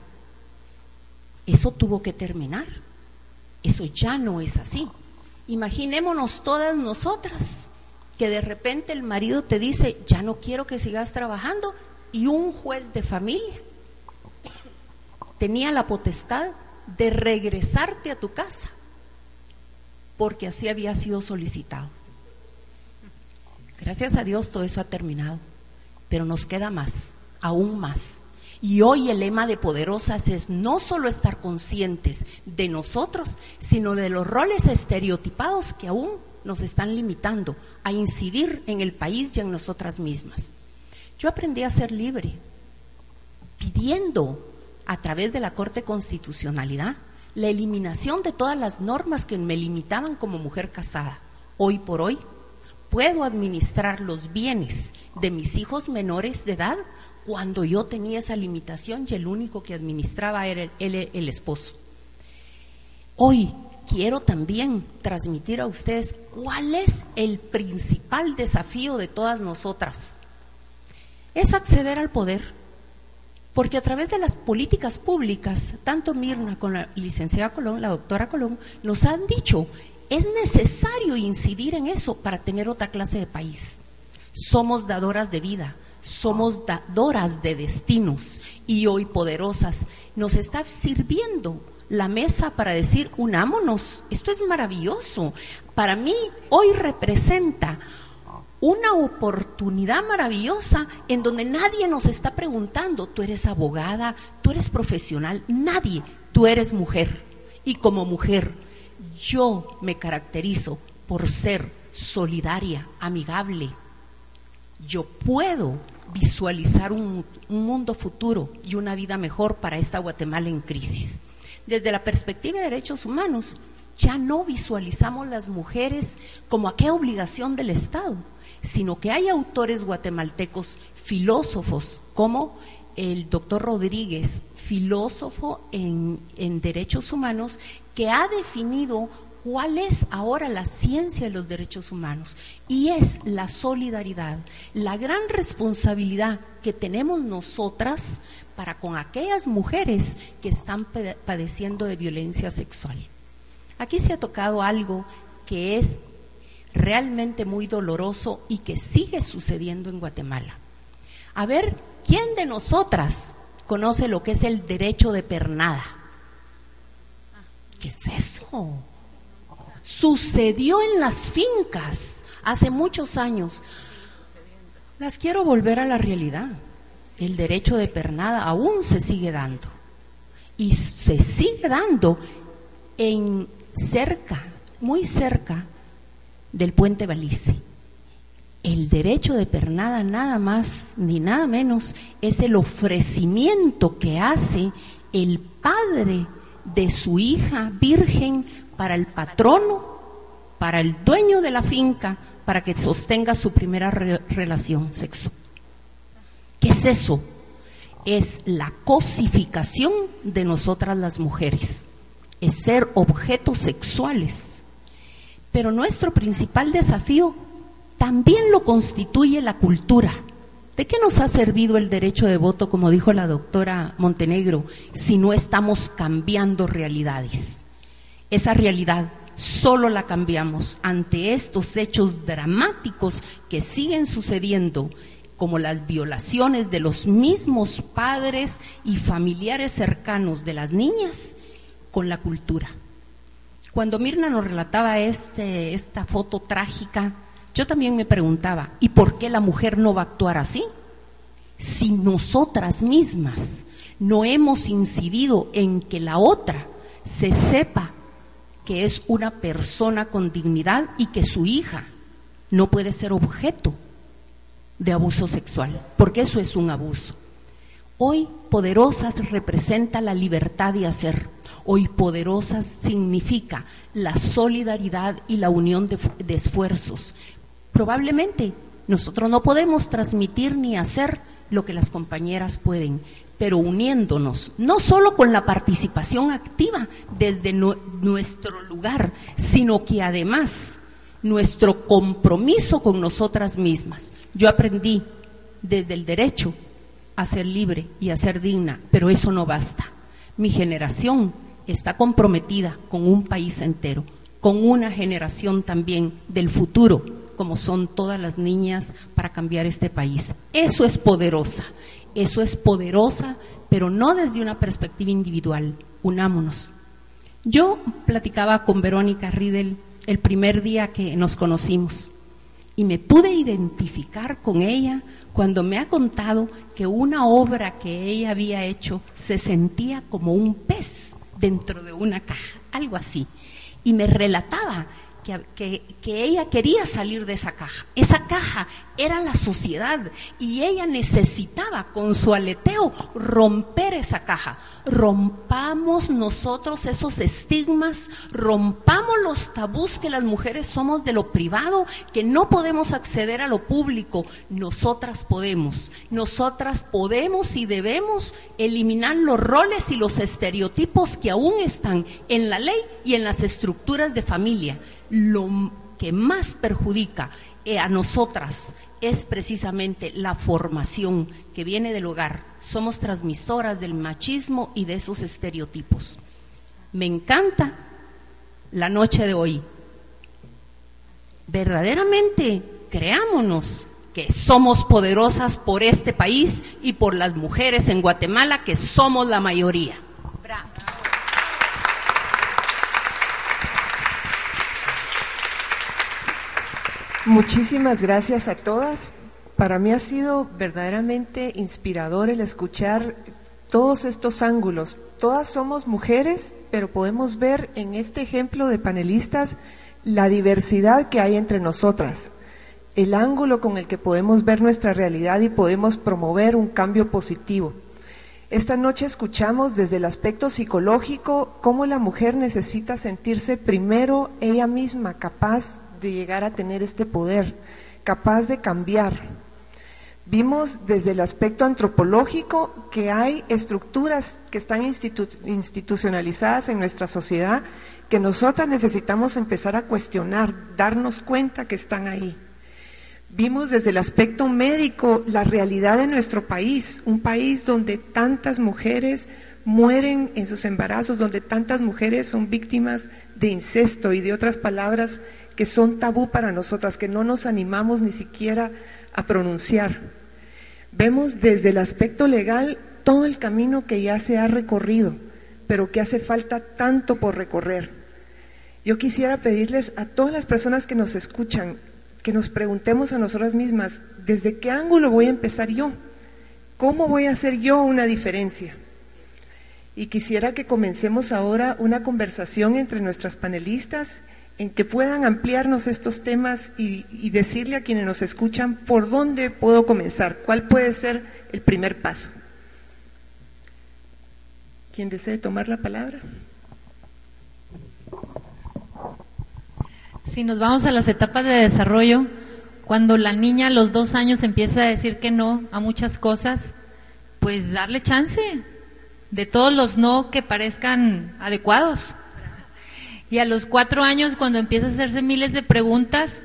Eso tuvo que terminar eso ya no es así. Imaginémonos todas nosotras que de repente el marido te dice, ya no quiero que sigas trabajando y un juez de familia tenía la potestad de regresarte a tu casa porque así había sido solicitado. Gracias a Dios todo eso ha terminado, pero nos queda más, aún más. Y hoy el lema de Poderosas es no solo estar conscientes de nosotros, sino de los roles estereotipados que aún nos están limitando a incidir en el país y en nosotras mismas. Yo aprendí a ser libre, pidiendo a través de la Corte Constitucionalidad la eliminación de todas las normas que me limitaban como mujer casada. Hoy por hoy puedo administrar los bienes de mis hijos menores de edad cuando yo tenía esa limitación y el único que administraba era el, el esposo. Hoy quiero también transmitir a ustedes cuál es el principal desafío de todas nosotras. Es acceder al poder porque a través de las políticas públicas, tanto Mirna como la licenciada Colón, la doctora Colón, nos han dicho, es necesario incidir en eso para tener otra clase de país. Somos dadoras de vida, somos dadoras de destinos y hoy poderosas. Nos está sirviendo la mesa para decir, unámonos, esto es maravilloso. Para mí hoy representa una oportunidad maravillosa en donde nadie nos está preguntando, tú eres abogada, tú eres profesional, nadie, tú eres mujer. Y como mujer, yo me caracterizo por ser solidaria, amigable. Yo puedo visualizar un, mundo futuro y una vida mejor para esta Guatemala en crisis. Desde la perspectiva de derechos humanos, ya no visualizamos las mujeres como aquella obligación del Estado, sino que hay autores guatemaltecos, filósofos, como el doctor Rodríguez, filósofo en, en derechos humanos, que ha definido cuál es ahora la ciencia de los derechos humanos y es la solidaridad, la gran responsabilidad que tenemos nosotras para con aquellas mujeres que están padeciendo de violencia sexual. Aquí se ha tocado algo que es realmente muy doloroso y que sigue sucediendo en Guatemala. A ver, ¿quién de nosotras conoce lo que es el derecho de pernada? ¿Qué es eso? Sucedió en las fincas hace muchos años. Las quiero volver a la realidad. El derecho de pernada aún se sigue dando. Y se sigue dando en cerca, muy cerca del puente Balice. El derecho de pernada nada más ni nada menos es el ofrecimiento que hace el padre de su hija virgen para el patrono, para el dueño de la finca, para que sostenga su primera relación sexual. ¿Qué es eso? Es la cosificación de nosotras las mujeres, es ser objetos sexuales pero nuestro principal desafío también lo constituye la cultura. ¿De qué nos ha servido el derecho de voto, como dijo la doctora Montenegro, si no estamos cambiando realidades? Esa realidad solo la cambiamos ante estos hechos dramáticos que siguen sucediendo, como las violaciones de los mismos padres y familiares cercanos de las niñas, con la cultura. Cuando Mirna nos relataba este, esta foto trágica, yo también me preguntaba, ¿y por qué la mujer no va a actuar así? Si nosotras mismas no hemos incidido en que la otra se sepa que es una persona con dignidad y que su hija no puede ser objeto de abuso sexual, porque eso es un abuso. Hoy Poderosas representa la libertad de hacer, Hoy poderosas significa la solidaridad y la unión de, esfuerzos. Probablemente nosotros no podemos transmitir ni hacer lo que las compañeras pueden, pero uniéndonos, no solo con la participación activa desde nuestro lugar, sino que además nuestro compromiso con nosotras mismas. Yo aprendí desde el derecho a ser libre y a ser digna, pero eso no basta. Mi generación está comprometida con un país entero, con una generación también del futuro como son todas las niñas para cambiar este país. Eso es poderosa, eso es poderosa, pero no desde una perspectiva individual. Unámonos. Yo platicaba con Verónica Riedel el primer día que nos conocimos y me pude identificar con ella cuando me ha contado que una obra que ella había hecho se sentía como un pez dentro de una caja, algo así. Y me relataba que, ella quería salir de esa caja. Esa caja era la sociedad y ella necesitaba con su aleteo romper esa caja. Rompamos nosotros esos estigmas, rompamos los tabús que las mujeres somos de lo privado, que no podemos acceder a lo público. Nosotras podemos, nosotras podemos y debemos eliminar los roles y los estereotipos que aún están en la ley y en las estructuras de familia lo que más perjudica eh, a nosotras es precisamente la formación que viene del hogar. Somos transmisoras del machismo y de esos estereotipos. Me encanta la noche de hoy. Verdaderamente, creámonos que somos poderosas por este país y por las mujeres en Guatemala, que somos la mayoría. Muchísimas gracias a todas. Para mí ha sido verdaderamente inspirador el escuchar todos estos ángulos. Todas somos mujeres, pero podemos ver en este ejemplo de panelistas la diversidad que hay entre nosotras, el ángulo con el que podemos ver nuestra realidad y podemos promover un cambio positivo. Esta noche escuchamos desde el aspecto psicológico cómo la mujer necesita sentirse primero ella misma capaz de llegar a tener este poder, capaz de cambiar. Vimos desde el aspecto antropológico que hay estructuras que están institucionalizadas en nuestra sociedad que nosotras necesitamos empezar a cuestionar, darnos cuenta que están ahí. Vimos desde el aspecto médico la realidad de nuestro país, un país donde tantas mujeres mueren en sus embarazos, donde tantas mujeres son víctimas de incesto y de otras palabras que son tabú para nosotras, que no nos animamos ni siquiera a pronunciar. Vemos desde el aspecto legal todo el camino que ya se ha recorrido, pero que hace falta tanto por recorrer. Yo quisiera pedirles a todas las personas que nos escuchan que nos preguntemos a nosotras mismas, ¿desde qué ángulo voy a empezar yo? ¿Cómo voy a hacer yo una diferencia? Y quisiera que comencemos ahora una conversación entre nuestras panelistas en que puedan ampliarnos estos temas y, decirle a quienes nos escuchan por dónde puedo comenzar, cuál puede ser el primer paso. ¿Quién desee tomar la palabra? Si nos vamos a las etapas de desarrollo, cuando la niña a los dos años empieza a decir que no a muchas cosas, pues darle chance de todos los no que parezcan adecuados y a los cuatro años, cuando empieza a hacerse miles de preguntas,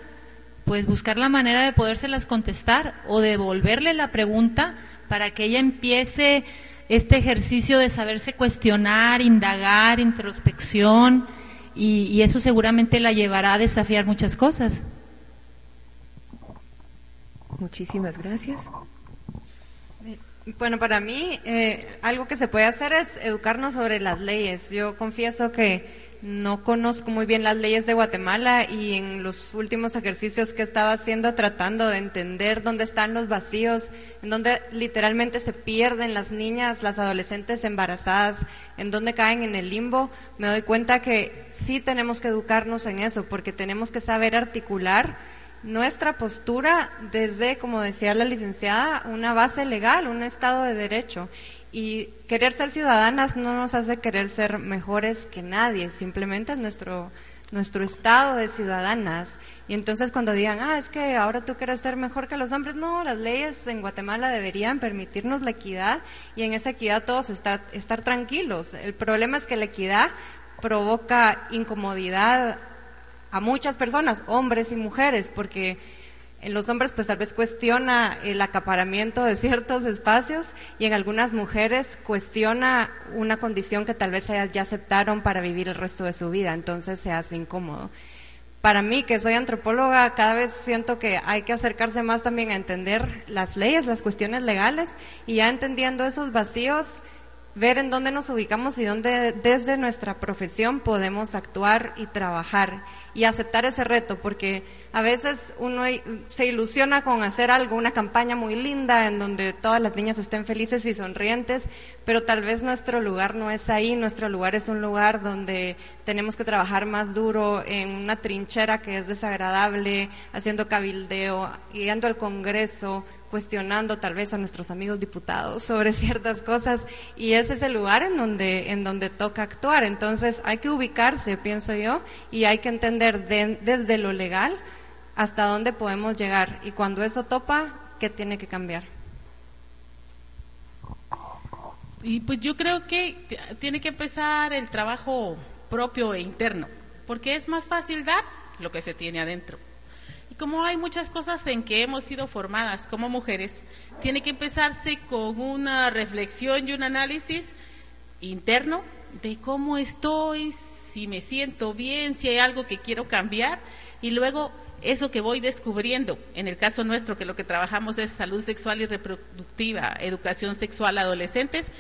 pues buscar la manera de podérselas contestar o devolverle la pregunta para que ella empiece este ejercicio de saberse cuestionar, indagar, introspección, y, y eso seguramente la llevará a desafiar muchas cosas. Muchísimas gracias. Bueno, para mí eh, algo que se puede hacer es educarnos sobre las leyes. Yo confieso que no conozco muy bien las leyes de Guatemala y en los últimos ejercicios que he estado haciendo tratando de entender dónde están los vacíos, en donde literalmente se pierden las niñas, las adolescentes embarazadas, en donde caen en el limbo, me doy cuenta que sí tenemos que educarnos en eso, porque tenemos que saber articular nuestra postura desde, como decía la licenciada, una base legal, un Estado de Derecho. Y querer ser ciudadanas no nos hace querer ser mejores que nadie, simplemente es nuestro, nuestro estado de ciudadanas. Y entonces cuando digan, ah, es que ahora tú quieres ser mejor que los hombres, no, las leyes en Guatemala deberían permitirnos la equidad y en esa equidad todos estar, estar tranquilos. El problema es que la equidad provoca incomodidad a muchas personas, hombres y mujeres, porque en los hombres pues tal vez cuestiona el acaparamiento de ciertos espacios y en algunas mujeres cuestiona una condición que tal vez ellas ya aceptaron para vivir el resto de su vida, entonces se hace incómodo. para mí, que soy antropóloga, cada vez siento que hay que acercarse más también a entender las leyes, las cuestiones legales, y ya entendiendo esos vacíos, ver en dónde nos ubicamos y dónde desde nuestra profesión podemos actuar y trabajar y aceptar ese reto, porque a veces uno se ilusiona con hacer algo, una campaña muy linda en donde todas las niñas estén felices y sonrientes, pero tal vez nuestro lugar no es ahí, nuestro lugar es un lugar donde tenemos que trabajar más duro en una trinchera que es desagradable, haciendo cabildeo, yendo al Congreso, cuestionando tal vez a nuestros amigos diputados sobre ciertas cosas y ese es el lugar en donde en donde toca actuar. Entonces hay que ubicarse pienso yo y hay que entender desde lo legal hasta dónde podemos llegar. Y cuando eso topa qué tiene que cambiar y pues yo creo que tiene que empezar el trabajo propio e interno porque es más fácil dar lo que se tiene adentro como hay muchas cosas en que hemos sido formadas como mujeres, tiene que empezarse con una reflexión y un análisis interno de cómo estoy, si me siento bien, si hay algo que quiero cambiar y luego eso que voy descubriendo, en el caso nuestro que lo que trabajamos es salud sexual y reproductiva, educación sexual adolescentes,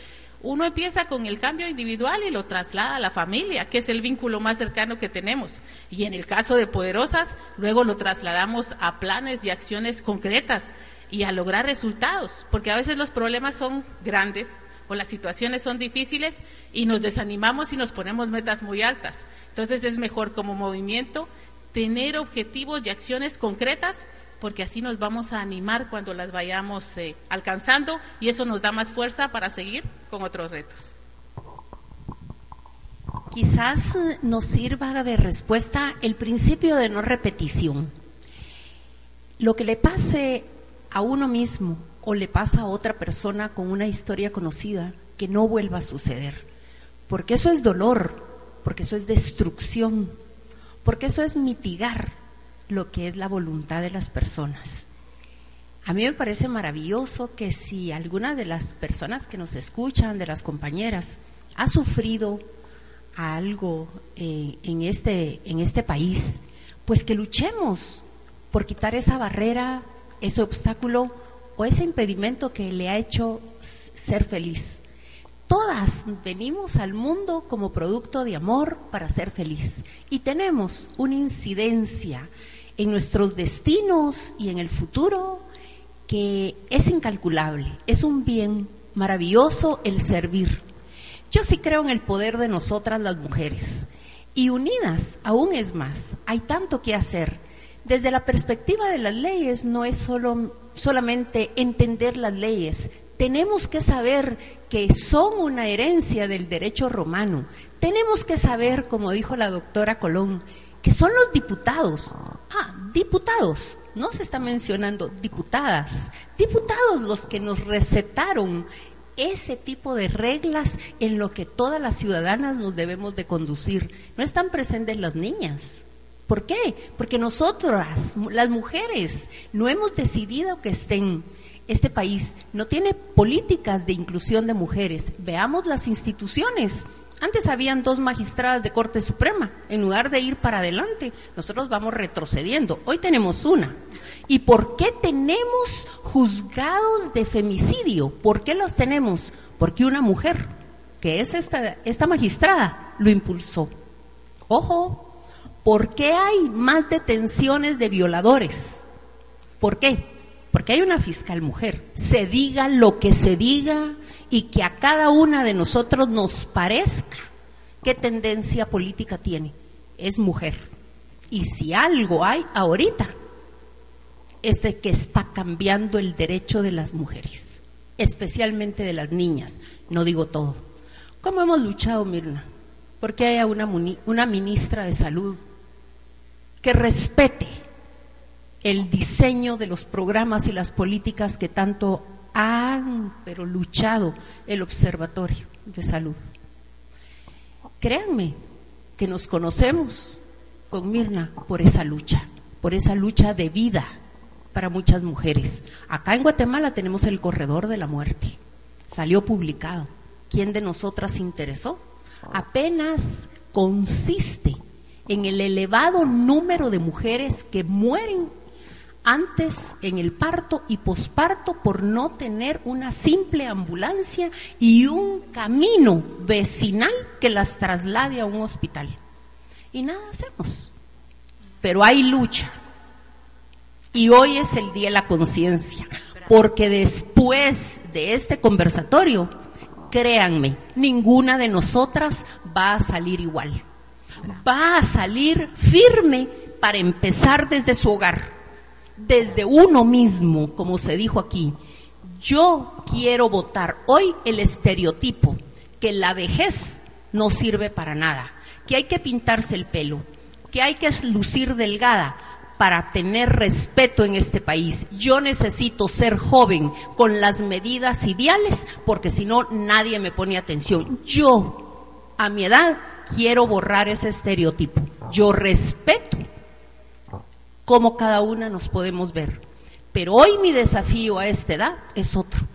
uno empieza con el cambio individual y lo traslada a la familia, que es el vínculo más cercano que tenemos. Y en el caso de Poderosas, luego lo trasladamos a planes y acciones concretas y a lograr resultados, porque a veces los problemas son grandes o las situaciones son difíciles y nos desanimamos y nos ponemos metas muy altas. Entonces es mejor como movimiento tener objetivos y acciones concretas porque así nos vamos a animar cuando las vayamos eh, alcanzando y eso nos da más fuerza para seguir con otros retos. Quizás eh, nos sirva de respuesta el principio de no repetición. Lo que le pase a uno mismo o le pasa a otra persona con una historia conocida, que no vuelva a suceder. Porque eso es dolor, porque eso es destrucción, porque eso es mitigar lo que es la voluntad de las personas. A mí me parece maravilloso que si alguna de las personas que nos escuchan, de las compañeras, ha sufrido algo eh, en, este, en este país, pues que luchemos por quitar esa barrera, ese obstáculo o ese impedimento que le ha hecho ser feliz. Todas venimos al mundo como producto de amor para ser feliz y tenemos una incidencia en nuestros destinos y en el futuro que es incalculable, es un bien maravilloso el servir. Yo sí creo en el poder de nosotras las mujeres y unidas aún es más, hay tanto que hacer. Desde la perspectiva de las leyes no es solo, solamente entender las leyes, tenemos que saber que son una herencia del derecho romano. Tenemos que saber, como dijo la doctora Colón, que son los diputados. Ah, diputados, no se está mencionando diputadas, diputados los que nos recetaron ese tipo de reglas en lo que todas las ciudadanas nos debemos de conducir. No están presentes las niñas. ¿Por qué? Porque nosotras, las mujeres, no hemos decidido que estén. Este país no tiene políticas de inclusión de mujeres. Veamos las instituciones. Antes habían dos magistradas de Corte Suprema. En lugar de ir para adelante, nosotros vamos retrocediendo. Hoy tenemos una. ¿Y por qué tenemos juzgados de femicidio? ¿Por qué los tenemos? Porque una mujer, que es esta, esta magistrada, lo impulsó. Ojo, ¿por qué hay más detenciones de violadores? ¿Por qué? Porque hay una fiscal mujer. Se diga lo que se diga, y que a cada una de nosotros nos parezca qué tendencia política tiene. Es mujer. Y si algo hay ahorita, es de que está cambiando el derecho de las mujeres, especialmente de las niñas, no digo todo. ¿Cómo hemos luchado, Mirna? Porque haya una, una ministra de salud que respete el diseño de los programas y las políticas que tanto han, pero luchado el Observatorio de Salud. Créanme que nos conocemos con Mirna por esa lucha, por esa lucha de vida para muchas mujeres. Acá en Guatemala tenemos el corredor de la muerte. Salió publicado. ¿Quién de nosotras interesó? Apenas consiste en el elevado número de mujeres que mueren antes en el parto y posparto por no tener una simple ambulancia y un camino vecinal que las traslade a un hospital. Y nada hacemos. Pero hay lucha. Y hoy es el día de la conciencia, porque después de este conversatorio, créanme, ninguna de nosotras va a salir igual. Va a salir firme para empezar desde su hogar desde uno mismo, como se dijo aquí. Yo quiero votar hoy el estereotipo que la vejez no sirve para nada, que hay que pintarse el pelo, que hay que lucir delgada para tener respeto en este país. Yo necesito ser joven con las medidas ideales porque si no nadie me pone atención. Yo, a mi edad, quiero borrar ese estereotipo. Yo respeto cómo cada una nos podemos ver. Pero hoy mi desafío a esta edad es otro.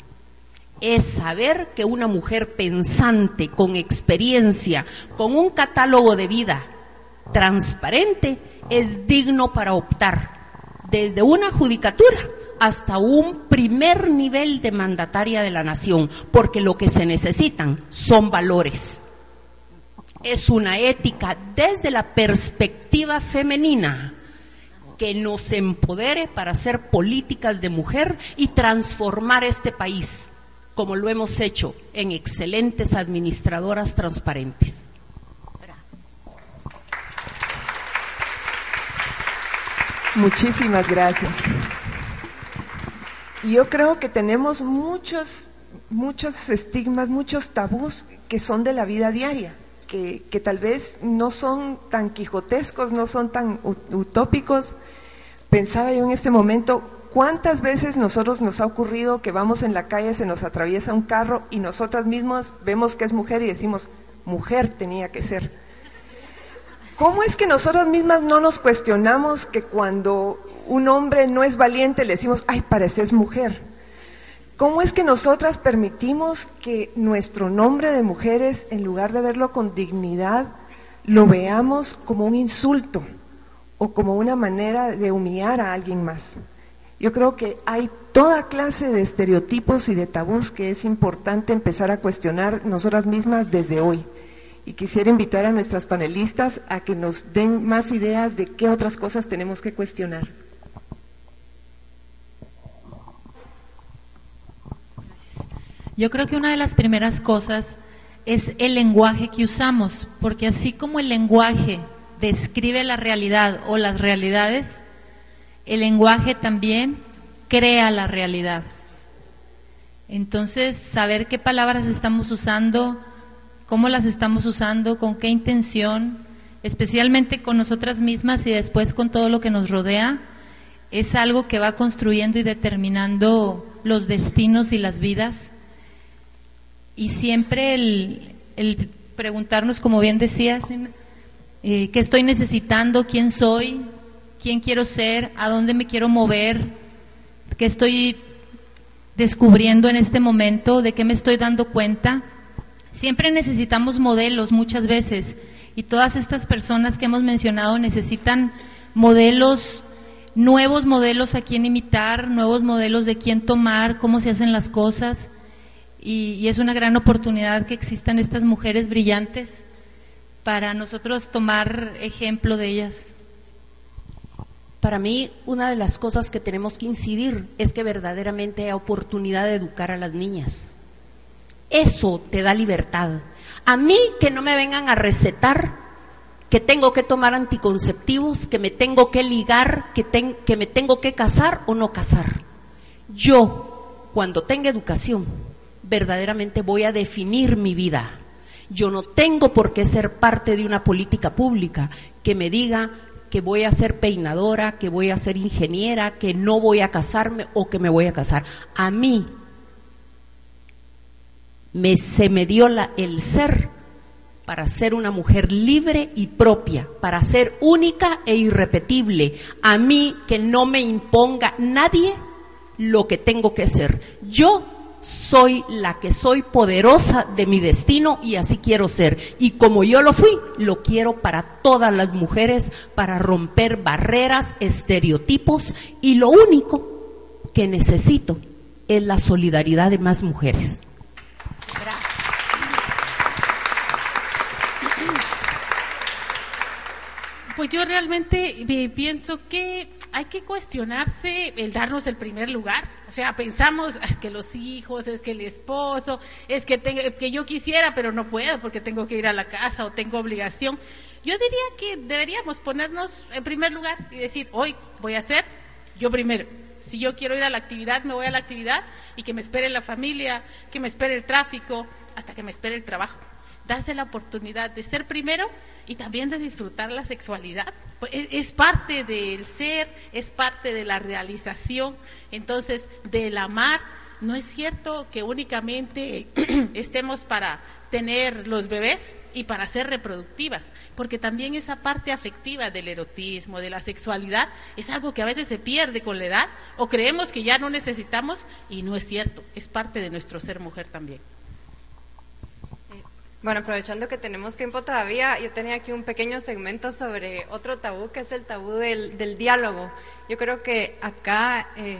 Es saber que una mujer pensante, con experiencia, con un catálogo de vida transparente, es digno para optar desde una judicatura hasta un primer nivel de mandataria de la nación, porque lo que se necesitan son valores. Es una ética desde la perspectiva femenina que nos empodere para hacer políticas de mujer y transformar este país, como lo hemos hecho en excelentes administradoras transparentes. Muchísimas gracias. Yo creo que tenemos muchos, muchos estigmas, muchos tabús que son de la vida diaria que, tal vez no son tan quijotescos, no son tan utópicos. Pensaba yo en este momento, ¿cuántas veces nosotros nos ha ocurrido que vamos en la calle, se nos atraviesa un carro y nosotras mismas vemos que es mujer y decimos, mujer tenía que ser? ¿Cómo es que nosotras mismas no nos cuestionamos que cuando un hombre no es valiente le decimos, ay, pareces mujer? ¿Cómo es que nosotras permitimos que nuestro nombre de mujeres, en lugar de verlo con dignidad, lo veamos como un insulto o como una manera de humillar a alguien más? Yo creo que hay toda clase de estereotipos y de tabús que es importante empezar a cuestionar nosotras mismas desde hoy. Y quisiera invitar a nuestras panelistas a que nos den más ideas de qué otras cosas tenemos que cuestionar. Yo creo que una de las primeras cosas es el lenguaje que usamos, porque así como el lenguaje describe la realidad o las realidades, el lenguaje también crea la realidad. Entonces, saber qué palabras estamos usando, cómo las estamos usando, con qué intención, especialmente con nosotras mismas y después con todo lo que nos rodea, es algo que va construyendo y determinando los destinos y las vidas y siempre el, preguntarnos, como bien decías, eh, qué estoy necesitando, quién soy, quién quiero ser, a dónde me quiero mover, qué estoy descubriendo en este momento, de qué me estoy dando cuenta. Siempre necesitamos modelos muchas veces. Y todas estas personas que hemos mencionado necesitan modelos, nuevos modelos a quién imitar, nuevos modelos de quién tomar, cómo se hacen las cosas y, es una gran oportunidad que existan estas mujeres brillantes para nosotros tomar ejemplo de ellas. Para mí, una de las cosas que tenemos que incidir es que verdaderamente hay oportunidad de educar a las niñas. Eso te da libertad. A mí que no me vengan a recetar que tengo que tomar anticonceptivos, que me tengo que ligar, que, que me tengo que casar o no casar. Yo, cuando tenga educación, verdaderamente voy a definir mi vida. Yo no tengo por qué ser parte de una política pública que me diga que voy a ser peinadora, que voy a ser ingeniera, que no voy a casarme o que me voy a casar. A mí me, se me dio la, el ser para ser una mujer libre y propia, para ser única e irrepetible. A mí que no me imponga nadie lo que tengo que ser. Yo soy la que soy poderosa de mi destino y así quiero ser. Y como yo lo fui, lo quiero para todas las mujeres, para romper barreras, estereotipos y lo único que necesito es la solidaridad de más mujeres. Pues yo realmente eh, pienso que hay que cuestionarse el darnos el primer lugar. O sea, pensamos, es que los hijos, es que el esposo, es que, que yo quisiera, pero no puedo porque tengo que ir a la casa o tengo obligación. Yo diría que deberíamos ponernos en primer lugar y decir, hoy voy a hacer yo primero. Si yo quiero ir a la actividad, me voy a la actividad y que me espere la familia, que me espere el tráfico, hasta que me espere el trabajo darse la oportunidad de ser primero y también de disfrutar la sexualidad. Pues, es, parte del ser, es parte de la realización, entonces del amar. No es cierto que únicamente estemos para tener los bebés y para ser reproductivas, porque también esa parte afectiva del erotismo, de la sexualidad, es algo que a veces se pierde con la edad o creemos que ya no necesitamos y no es cierto, es parte de nuestro ser mujer también. Bueno, aprovechando que tenemos tiempo todavía, yo tenía aquí un pequeño segmento sobre otro tabú, que es el tabú del, diálogo. Yo creo que acá, eh,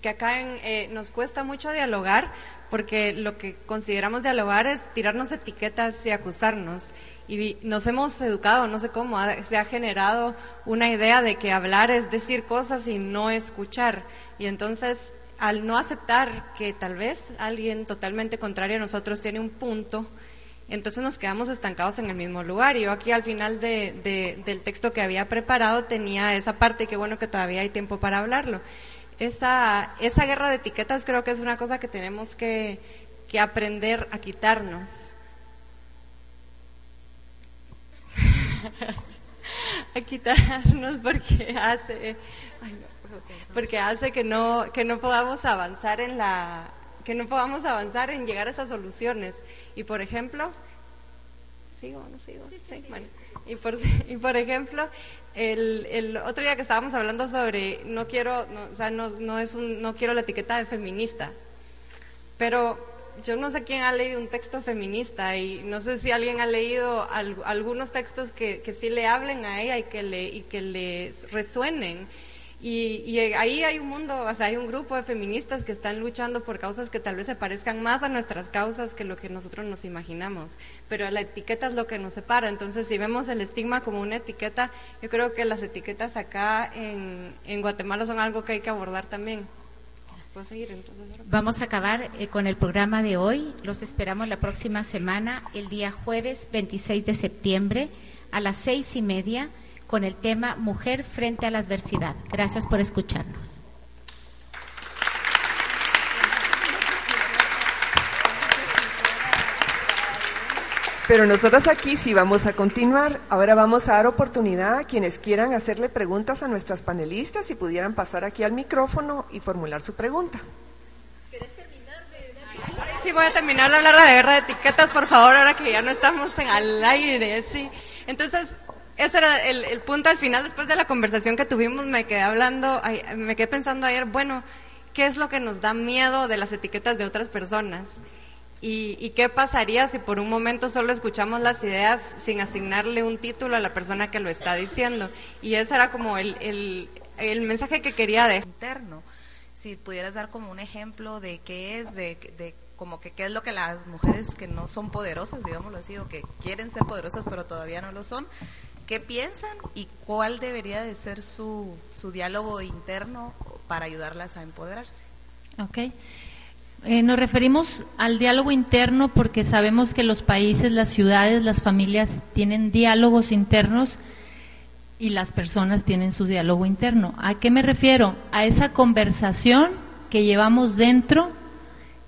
que acá eh, nos cuesta mucho dialogar, porque lo que consideramos dialogar es tirarnos etiquetas y acusarnos. Y nos hemos educado, no sé cómo, se ha generado una idea de que hablar es decir cosas y no escuchar. Y entonces al no aceptar que tal vez alguien totalmente contrario a nosotros tiene un punto, entonces nos quedamos estancados en el mismo lugar. Y yo aquí al final del texto que había preparado tenía esa parte y qué bueno que todavía hay tiempo para hablarlo. Esa, esa guerra de etiquetas creo que es una cosa que tenemos que, aprender a quitarnos. a quitarnos porque hace porque hace que no, que no podamos avanzar en la, que no podamos avanzar en llegar a esas soluciones. Y por ejemplo, ¿sigo no sigo? Sí, bueno. Y por, y por ejemplo, el, el otro día que estábamos hablando sobre no quiero, no, o sea, no, no, es un, no quiero la etiqueta de feminista, pero yo no sé quién ha leído un texto feminista y no sé si alguien ha leído algunos textos que, que sí le hablen a ella y que le, y que le resuenen. Y, ahí hay un mundo, o sea, hay un grupo de feministas que están luchando por causas que tal vez se parezcan más a nuestras causas que lo que nosotros nos imaginamos. Pero la etiqueta es lo que nos separa. Entonces, si vemos el estigma como una etiqueta, yo creo que las etiquetas acá en, Guatemala son algo que hay que abordar también. Seguir, entonces? Vamos a acabar eh, con el programa de hoy. Los esperamos la próxima semana, el día jueves 26 de septiembre, a las seis y media con el tema Mujer frente a la adversidad. Gracias por escucharnos. Pero nosotros aquí sí vamos a continuar. Ahora vamos a dar oportunidad a quienes quieran hacerle preguntas a nuestras panelistas y pudieran pasar aquí al micrófono y formular su pregunta. Sí, voy a terminar de hablar de la guerra de etiquetas, por favor, ahora que ya no estamos en al aire, sí. Entonces, ese era el, punto al final, después de la conversación que tuvimos, me quedé hablando, me quedé pensando ayer, bueno, ¿qué es lo que nos da miedo de las etiquetas de otras personas? ¿Y, qué pasaría si por un momento solo escuchamos las ideas sin asignarle un título a la persona que lo está diciendo? Y ese era como el, mensaje que quería dejar. Interno. Si pudieras dar como un ejemplo de qué es, de, de como que qué es lo que las mujeres que no son poderosas, digámoslo así, o que quieren ser poderosas pero todavía no lo son, qué piensan y cuál debería de ser su, su diálogo interno para ayudarlas a empoderarse. Ok. Eh, nos referimos al diálogo interno porque sabemos que los países, las ciudades, las familias tienen diálogos internos y las personas tienen su diálogo interno. ¿A qué me refiero? A esa conversación que llevamos dentro,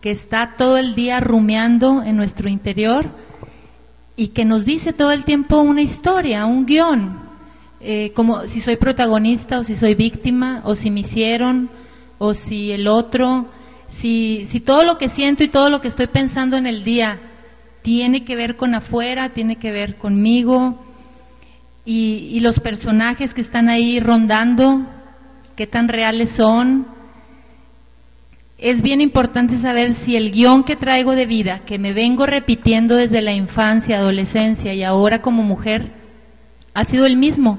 que está todo el día rumiando en nuestro interior y que nos dice todo el tiempo una historia, un guion, eh, como si soy protagonista o si soy víctima o si me hicieron o si el otro, si, si todo lo que siento y todo lo que estoy pensando en el día tiene que ver con afuera, tiene que ver conmigo y, y los personajes que están ahí rondando, qué tan reales son. Es bien importante saber si el guion que traigo de vida, que me vengo repitiendo desde la infancia, adolescencia y ahora como mujer, ha sido el mismo,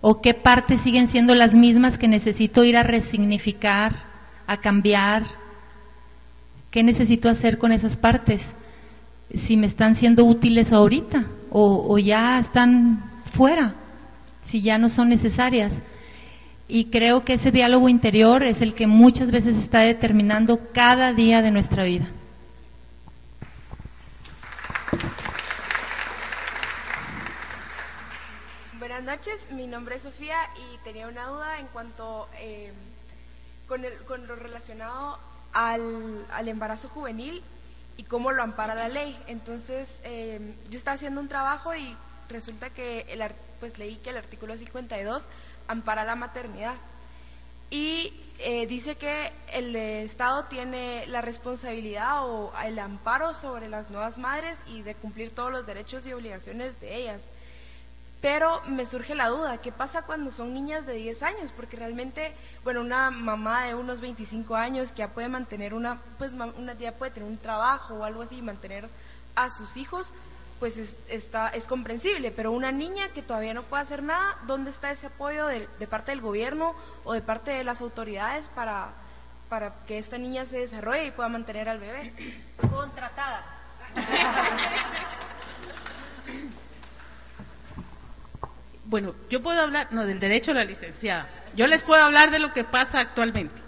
o qué partes siguen siendo las mismas que necesito ir a resignificar, a cambiar, qué necesito hacer con esas partes, si me están siendo útiles ahorita o, o ya están fuera, si ya no son necesarias. Y creo que ese diálogo interior es el que muchas veces está determinando cada día de nuestra vida. Buenas noches, mi nombre es Sofía y tenía una duda en cuanto eh, con, el, con, lo relacionado al, al, embarazo juvenil y cómo lo ampara la ley. Entonces, eh, yo estaba haciendo un trabajo y resulta que el, pues leí que el artículo 52 ampara la maternidad. Y eh, dice que el Estado tiene la responsabilidad o el amparo sobre las nuevas madres y de cumplir todos los derechos y obligaciones de ellas. Pero me surge la duda, ¿qué pasa cuando son niñas de 10 años? Porque realmente, bueno, una mamá de unos 25 años que ya puede mantener una, pues una, ya puede tener un trabajo o algo así, mantener a sus hijos, pues es, está, es comprensible, pero una niña que todavía no puede hacer nada, ¿dónde está ese apoyo de, de, parte del gobierno o de parte de las autoridades para, para que esta niña se desarrolle y pueda mantener al bebé? Contratada. Bueno, yo puedo hablar, no, del derecho a la licenciada. Yo les puedo hablar de lo que pasa actualmente.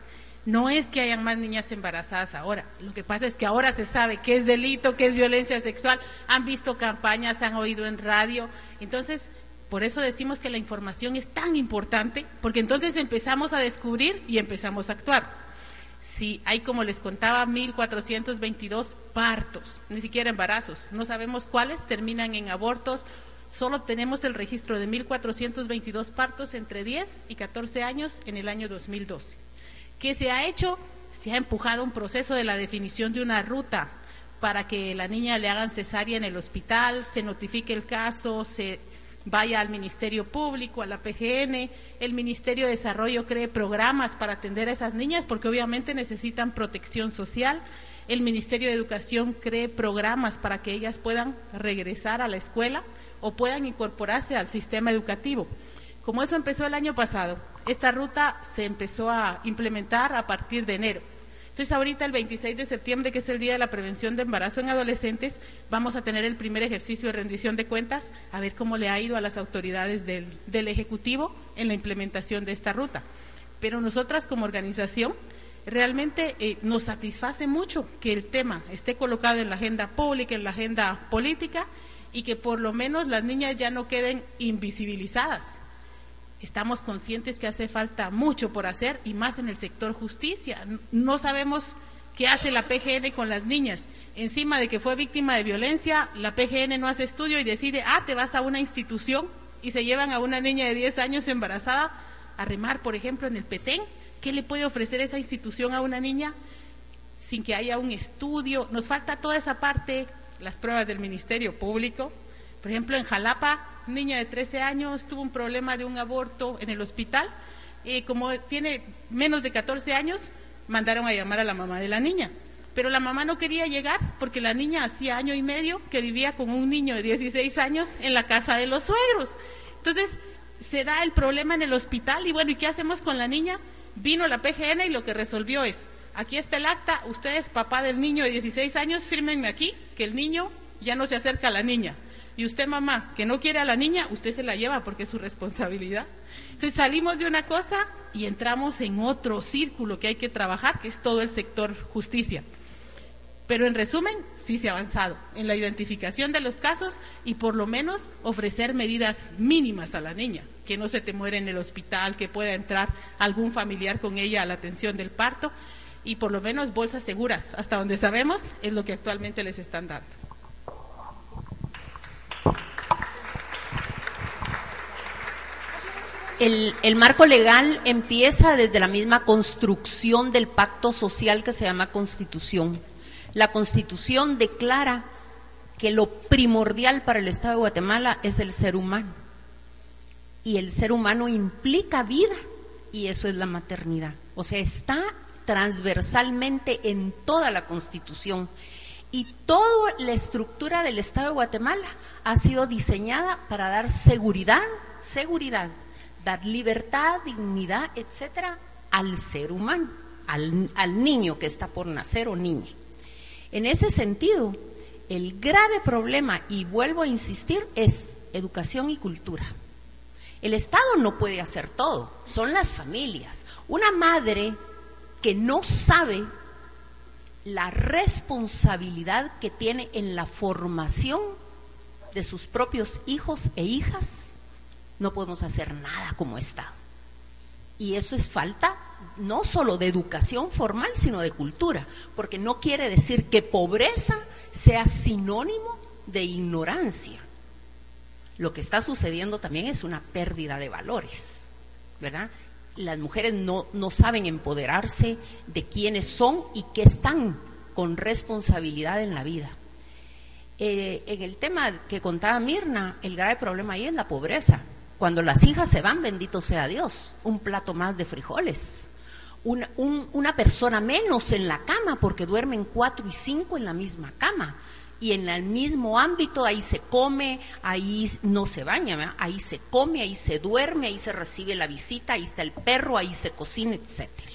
No es que hayan más niñas embarazadas ahora. Lo que pasa es que ahora se sabe qué es delito, qué es violencia sexual. Han visto campañas, han oído en radio. Entonces, por eso decimos que la información es tan importante, porque entonces empezamos a descubrir y empezamos a actuar. Si hay, como les contaba, 1.422 partos, ni siquiera embarazos. No sabemos cuáles terminan en abortos. Solo tenemos el registro de 1.422 partos entre 10 y 14 años en el año 2012. ¿Qué se ha hecho? Se ha empujado un proceso de la definición de una ruta para que la niña le hagan cesárea en el hospital, se notifique el caso, se vaya al Ministerio Público, a la PGN, el Ministerio de Desarrollo cree programas para atender a esas niñas porque obviamente necesitan protección social, el Ministerio de Educación cree programas para que ellas puedan regresar a la escuela o puedan incorporarse al sistema educativo. Como eso empezó el año pasado, esta ruta se empezó a implementar a partir de enero. Entonces ahorita el 26 de septiembre, que es el Día de la Prevención de Embarazo en Adolescentes, vamos a tener el primer ejercicio de rendición de cuentas, a ver cómo le ha ido a las autoridades del, Ejecutivo en la implementación de esta ruta. Pero nosotras como organización realmente eh, nos satisface mucho que el tema esté colocado en la agenda pública, en la agenda política y que por lo menos las niñas ya no queden invisibilizadas estamos conscientes que hace falta mucho por hacer y más en el sector justicia. No sabemos qué hace la PGN con las niñas. Encima de que fue víctima de violencia, la PGN no hace estudio y decide, ah, te vas a una institución y se llevan a una niña de 10 años embarazada a remar, por ejemplo, en el Petén. ¿Qué le puede ofrecer esa institución a una niña sin que haya un estudio? Nos falta toda esa parte, las pruebas del Ministerio Público. Por ejemplo, en Jalapa niña de 13 años tuvo un problema de un aborto en el hospital y como tiene menos de 14 años, mandaron a llamar a la mamá de la niña. Pero la mamá no quería llegar porque la niña hacía año y medio que vivía con un niño de 16 años en la casa de los suegros. Entonces, se da el problema en el hospital y bueno, ¿y qué hacemos con la niña? Vino la PGN y lo que resolvió es, aquí está el acta, ustedes, papá del niño de 16 años, fírmenme aquí que el niño ya no se acerca a la niña. Y usted, mamá, que no quiere a la niña, usted se la lleva porque es su responsabilidad. Entonces salimos de una cosa y entramos en otro círculo que hay que trabajar, que es todo el sector justicia. Pero en resumen, sí se ha avanzado en la identificación de los casos y por lo menos ofrecer medidas mínimas a la niña, que no se te muere en el hospital, que pueda entrar algún familiar con ella a la atención del parto y por lo menos bolsas seguras, hasta donde sabemos es lo que actualmente les están dando. El, el, marco legal empieza desde la misma construcción del pacto social que se llama constitución. La constitución declara que lo primordial para el Estado de Guatemala es el ser humano. Y el ser humano implica vida y eso es la maternidad. O sea, está transversalmente en toda la Constitución. Y toda la estructura del Estado de Guatemala ha sido diseñada para dar seguridad, seguridad, dar libertad, dignidad, etcétera, al ser humano, al, al niño que está por nacer o niña. En ese sentido, el grave problema, y vuelvo a insistir, es educación y cultura. El Estado no puede hacer todo, son las familias. Una madre que no sabe la responsabilidad que tiene en la formación de sus propios hijos e hijas, no podemos hacer nada como Estado. Y eso es falta no solo de educación formal, sino de cultura, porque no quiere decir que pobreza sea sinónimo de ignorancia. Lo que está sucediendo también es una pérdida de valores, ¿verdad? Las mujeres no, no saben empoderarse de quiénes son y qué están con responsabilidad en la vida. Eh, en el tema que contaba Mirna, el grave problema ahí es la pobreza. Cuando las hijas se van, bendito sea Dios, un plato más de frijoles, una, persona menos en la cama porque duermen cuatro y cinco en la misma cama. Y en el mismo ámbito ahí se come, ahí no se baña, ahí se come, ahí se duerme, ahí se recibe la visita, ahí está el perro, ahí se cocina, etcétera.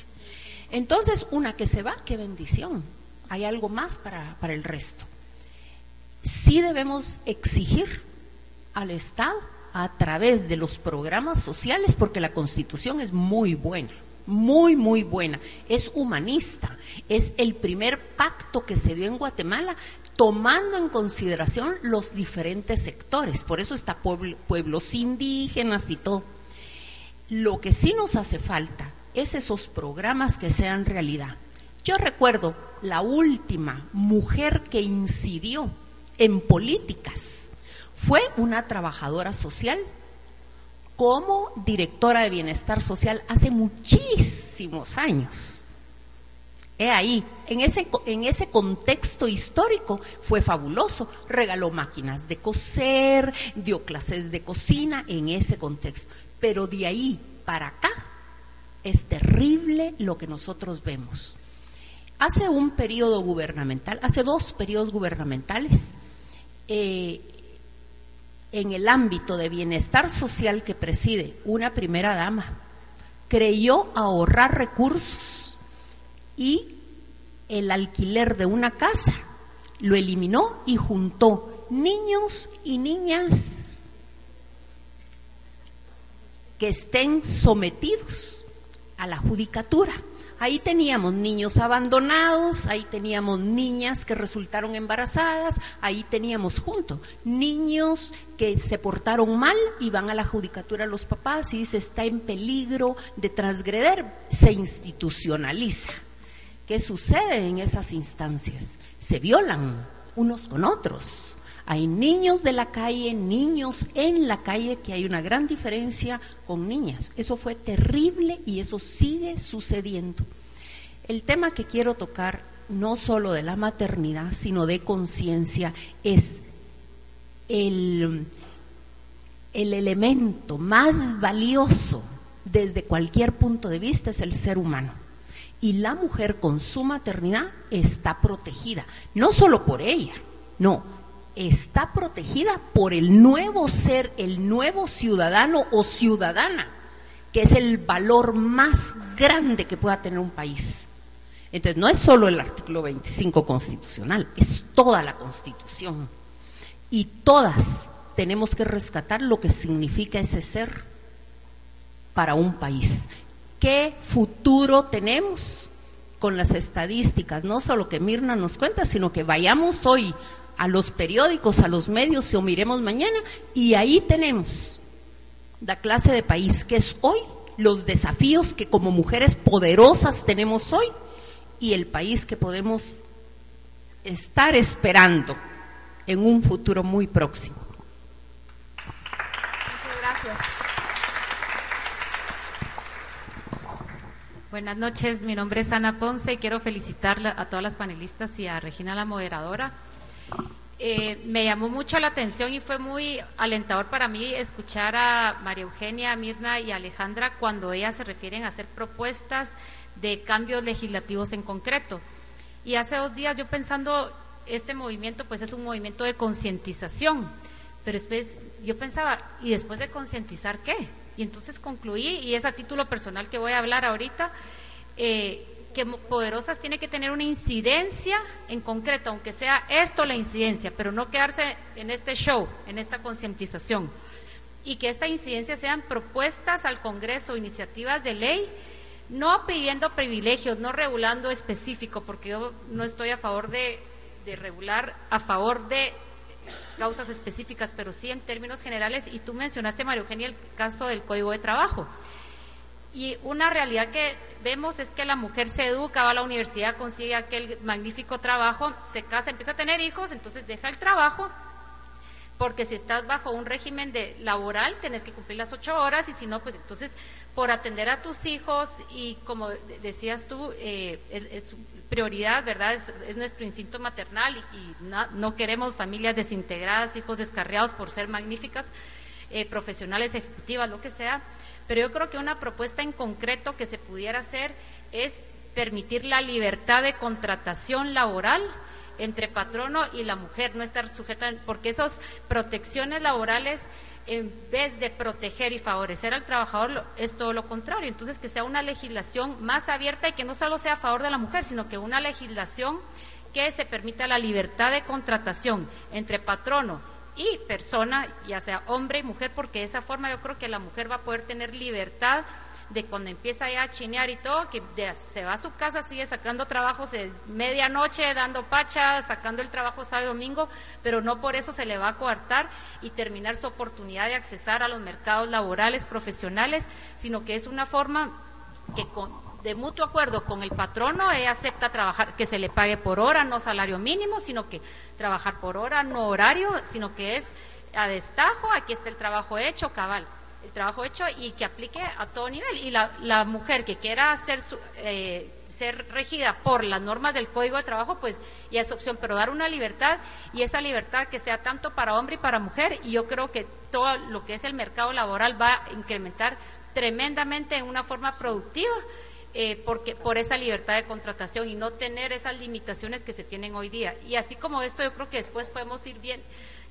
Entonces, una que se va, qué bendición. Hay algo más para, para el resto. Sí debemos exigir al Estado a través de los programas sociales, porque la Constitución es muy buena muy, muy buena. Es humanista. Es el primer pacto que se dio en Guatemala tomando en consideración los diferentes sectores. Por eso está pueblos indígenas y todo. Lo que sí nos hace falta es esos programas que sean realidad. Yo recuerdo la última mujer que incidió en políticas. Fue una trabajadora social como directora de bienestar social hace muchísimos años. He ahí, en ese, en ese contexto histórico fue fabuloso. Regaló máquinas de coser, dio clases de cocina en ese contexto. Pero de ahí para acá es terrible lo que nosotros vemos. Hace un periodo gubernamental, hace dos periodos gubernamentales, eh, en el ámbito de bienestar social que preside una primera dama, creyó ahorrar recursos y el alquiler de una casa. Lo eliminó y juntó niños y niñas que estén sometidos a la judicatura Ahí teníamos niños abandonados, ahí teníamos niñas que resultaron embarazadas, ahí teníamos junto niños que se portaron mal y van a la judicatura los papás y dice está en peligro de transgreder, se institucionaliza. ¿Qué sucede en esas instancias? Se violan unos con otros hay niños de la calle, niños en la calle, que hay una gran diferencia con niñas. Eso fue terrible y eso sigue sucediendo. El tema que quiero tocar, no solo de la maternidad, sino de conciencia, es el, el elemento más valioso desde cualquier punto de vista, es el ser humano. Y la mujer con su maternidad está protegida, no solo por ella, no, está protegida por el nuevo ser, el nuevo ciudadano o ciudadana, que es el valor más grande que pueda tener un país. Entonces, no es solo el artículo 25 constitucional, es toda la constitución. Y todas tenemos que rescatar lo que significa ese ser para un país. ¿Qué futuro tenemos con las estadísticas? No solo que Mirna nos cuenta, sino que vayamos hoy a los periódicos, a los medios, o miremos mañana, y ahí tenemos la clase de país que es hoy, los desafíos que como mujeres poderosas tenemos hoy y el país que podemos estar esperando en un futuro muy próximo. Muchas gracias. Buenas noches, mi nombre es Ana Ponce y quiero felicitar a todas las panelistas y a Regina la moderadora eh, me llamó mucho la atención y fue muy alentador para mí escuchar a María Eugenia, Mirna y Alejandra cuando ellas se refieren a hacer propuestas de cambios legislativos en concreto. Y hace dos días yo pensando, este movimiento pues es un movimiento de concientización, pero después yo pensaba, ¿y después de concientizar qué? Y entonces concluí, y es a título personal que voy a hablar ahorita, eh, que Poderosas tiene que tener una incidencia en concreto, aunque sea esto la incidencia, pero no quedarse en este show, en esta concientización. Y que esta incidencia sean propuestas al Congreso, iniciativas de ley, no pidiendo privilegios, no regulando específico, porque yo no estoy a favor de, de regular a favor de causas específicas, pero sí en términos generales. Y tú mencionaste, María Eugenia, el caso del Código de Trabajo. Y una realidad que vemos es que la mujer se educa, va a la universidad, consigue aquel magnífico trabajo, se casa, empieza a tener hijos, entonces deja el trabajo, porque si estás bajo un régimen de laboral, tenés que cumplir las ocho horas, y si no, pues entonces por atender a tus hijos, y como decías tú, eh, es, prioridad, ¿verdad? Es, nuestro instinto maternal y, no, queremos familias desintegradas, hijos descarriados por ser magníficas, eh, profesionales, ejecutivas, lo que sea pero yo creo que una propuesta en concreto que se pudiera hacer es permitir la libertad de contratación laboral entre patrono y la mujer, no estar sujeta, porque esas protecciones laborales, en vez de proteger y favorecer al trabajador, es todo lo contrario. Entonces, que sea una legislación más abierta y que no solo sea a favor de la mujer, sino que una legislación que se permita la libertad de contratación entre patrono y persona, ya sea hombre y mujer, porque de esa forma yo creo que la mujer va a poder tener libertad de cuando empieza ya a chinear y todo, que se va a su casa, sigue sacando trabajos de medianoche, dando pacha, sacando el trabajo sábado y domingo, pero no por eso se le va a coartar y terminar su oportunidad de accesar a los mercados laborales, profesionales, sino que es una forma que con, de mutuo acuerdo con el patrono, ella acepta trabajar, que se le pague por hora, no salario mínimo, sino que trabajar por hora, no horario, sino que es a destajo, aquí está el trabajo hecho, cabal, el trabajo hecho y que aplique a todo nivel. Y la, la mujer que quiera ser, eh, ser regida por las normas del Código de Trabajo, pues ya es opción, pero dar una libertad y esa libertad que sea tanto para hombre y para mujer, y yo creo que todo lo que es el mercado laboral va a incrementar tremendamente en una forma productiva eh, porque, por esa libertad de contratación y no tener esas limitaciones que se tienen hoy día. Y así como esto, yo creo que después podemos ir bien.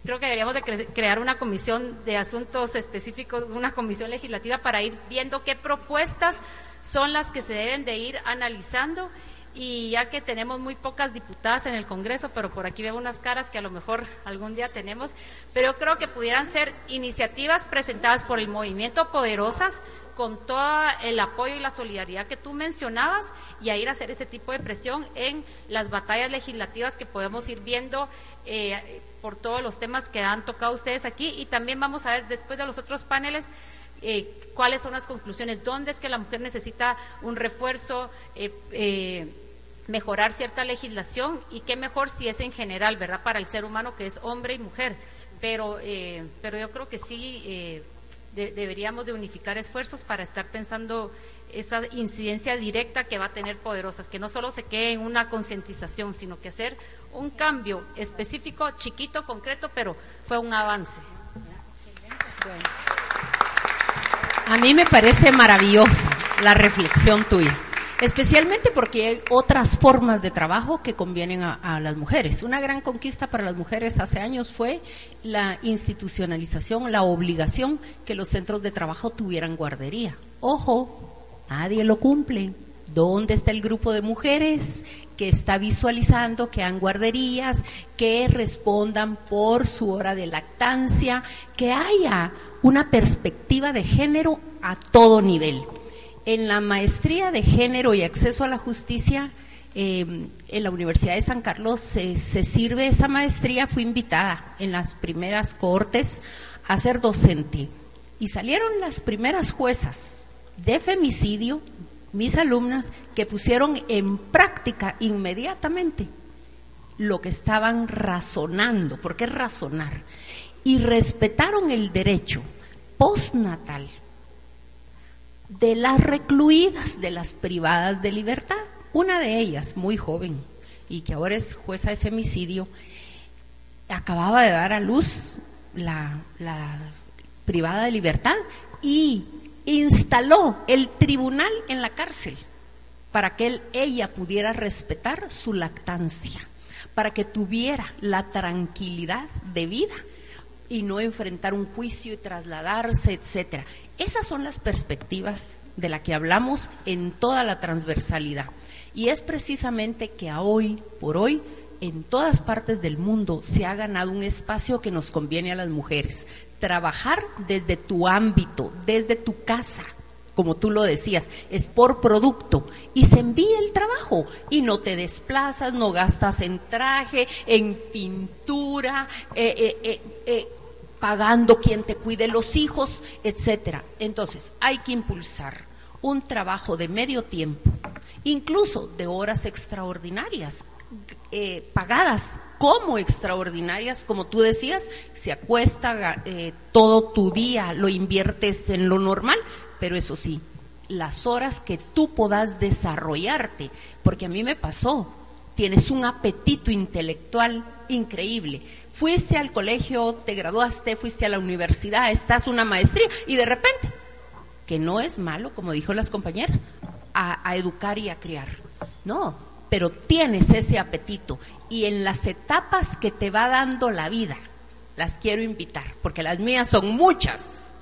Creo que deberíamos de crear una comisión de asuntos específicos, una comisión legislativa para ir viendo qué propuestas son las que se deben de ir analizando y ya que tenemos muy pocas diputadas en el Congreso, pero por aquí veo unas caras que a lo mejor algún día tenemos, pero yo creo que pudieran ser iniciativas presentadas por el movimiento Poderosas, con todo el apoyo y la solidaridad que tú mencionabas y a ir a hacer ese tipo de presión en las batallas legislativas que podemos ir viendo eh, por todos los temas que han tocado ustedes aquí y también vamos a ver después de los otros paneles eh, cuáles son las conclusiones, dónde es que la mujer necesita un refuerzo, eh, mejorar cierta legislación y qué mejor si es en general, ¿verdad? Para el ser humano que es hombre y mujer. Pero, pero yo creo que sí deberíamos de unificar esfuerzos para estar pensando esa incidencia directa que va a tener Poderosas, que no solo se quede en una concientización, sino que hacer un cambio específico, chiquito, concreto, pero fue un avance. A mí me parece maravillosa la reflexión tuya especialmente porque hay otras formas de trabajo que convienen a, las mujeres. Una gran conquista para las mujeres hace años fue la institucionalización, la obligación que los centros de trabajo tuvieran guardería. Ojo, nadie lo cumple. ¿Dónde está el grupo de mujeres que está visualizando que han guarderías, que respondan por su hora de lactancia, que haya una perspectiva de género a todo nivel? En la maestría de género y acceso a la justicia em, en la Universidad de San Carlos se, sirve esa maestría. Fui invitada en las primeras cortes a ser docente. Y salieron las primeras juezas de femicidio, mis alumnas, que pusieron en práctica inmediatamente lo que estaban razonando, porque es razonar, y respetaron el derecho postnatal de las recluidas, de las privadas de libertad. Una de ellas, muy joven, y que ahora es jueza de femicidio, acababa de dar a luz la, privada de libertad y instaló el tribunal en la cárcel para que él, ella pudiera respetar su lactancia, para que tuviera la tranquilidad de vida y no enfrentar un juicio y trasladarse, etcétera. Esas son las perspectivas de la que hablamos en toda la transversalidad. Y es precisamente que a hoy por hoy en todas partes del mundo se ha ganado un espacio que nos conviene a las mujeres. Trabajar desde tu ámbito, desde tu casa, como tú lo decías, es por producto y se envía el trabajo y no te desplazas, no gastas en traje, en pintura, eh, eh, eh, eh pagando quien te cuide los hijos, etcétera. Entonces, hay que impulsar un trabajo de medio tiempo, incluso de horas extraordinarias, eh, pagadas como extraordinarias, como tú decías, se acuesta eh, todo tu día, lo inviertes en lo normal, pero eso sí, las horas que tú puedas desarrollarte, porque a mí me pasó, tienes un apetito intelectual increíble fuiste al colegio, te graduaste, fuiste a la universidad, estás una maestría y de repente, que no es malo, como dijo las compañeras, a, educar y a criar. No, pero tienes ese apetito y en las etapas que te va dando la vida, las quiero invitar, porque las mías son muchas.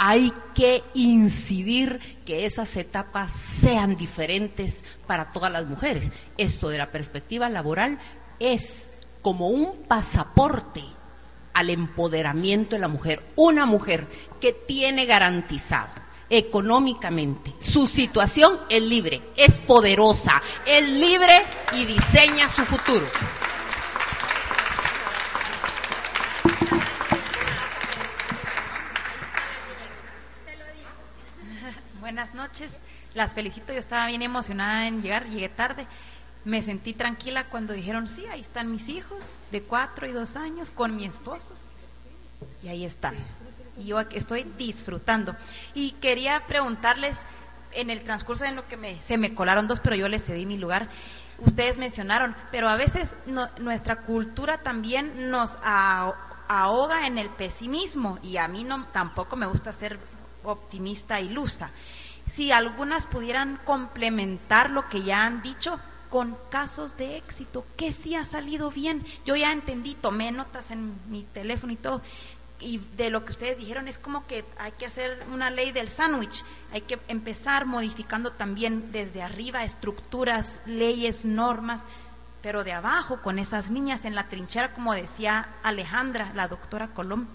Hay que incidir que esas etapas sean diferentes para todas las mujeres. Esto de la perspectiva laboral es como un pasaporte al empoderamiento de la mujer. Una mujer que tiene garantizado económicamente su situación es libre, es poderosa, es libre y diseña su futuro. Buenas noches, las felicito, yo estaba bien emocionada en llegar, llegué tarde me sentí tranquila cuando dijeron, sí, ahí están mis hijos de cuatro y dos años con mi esposo. Y ahí están. Y yo estoy disfrutando. Y quería preguntarles, en el transcurso en lo que me, se me colaron dos, pero yo les cedí mi lugar, ustedes mencionaron, pero a veces nuestra cultura también nos ahoga en el pesimismo y a mí no tampoco me gusta ser optimista ilusa. Si algunas pudieran complementar lo que ya han dicho, con casos de éxito, que sí ha salido bien. Yo ya entendí, tomé notas en mi teléfono y todo, y de lo que ustedes dijeron es como que hay que hacer una ley del sándwich, hay que empezar modificando también desde arriba estructuras, leyes, normas, pero de abajo con esas niñas en la trinchera, como decía Alejandra, la doctora Colón.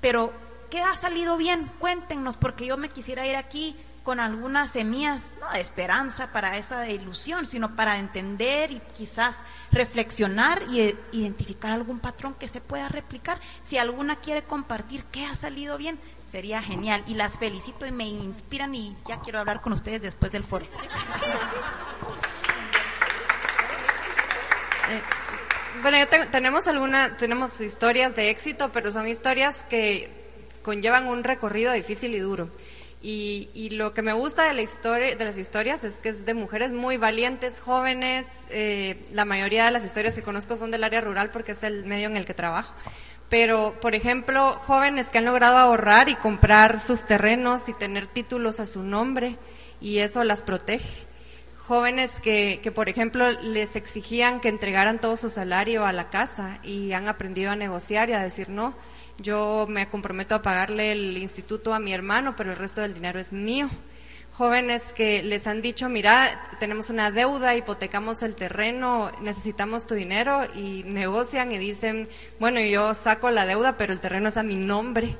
Pero, ¿qué ha salido bien? Cuéntenos, porque yo me quisiera ir aquí con algunas semillas, no de esperanza para esa ilusión, sino para entender y quizás reflexionar y identificar algún patrón que se pueda replicar. Si alguna quiere compartir qué ha salido bien, sería genial. Y las felicito y me inspiran y ya quiero hablar con ustedes después del foro. Eh, bueno, tenemos alguna, tenemos historias de éxito, pero son historias que conllevan un recorrido difícil y duro. Y, lo que me gusta de, la historia, de las historias es que es de mujeres muy valientes, jóvenes. Eh, la mayoría de las historias que conozco son del área rural porque es el medio en el que trabajo. Pero, por ejemplo, jóvenes que han logrado ahorrar y comprar sus terrenos y tener títulos a su nombre y eso las protege. Jóvenes que, que, por ejemplo, les exigían que entregaran todo su salario a la casa y han aprendido a negociar y a decir no yo me comprometo a pagarle el instituto a mi hermano, pero el resto del dinero es mío. Jóvenes que les han dicho, mira, tenemos una deuda, hipotecamos el terreno, necesitamos tu dinero y negocian y dicen, bueno, yo saco la deuda, pero el terreno es a mi nombre,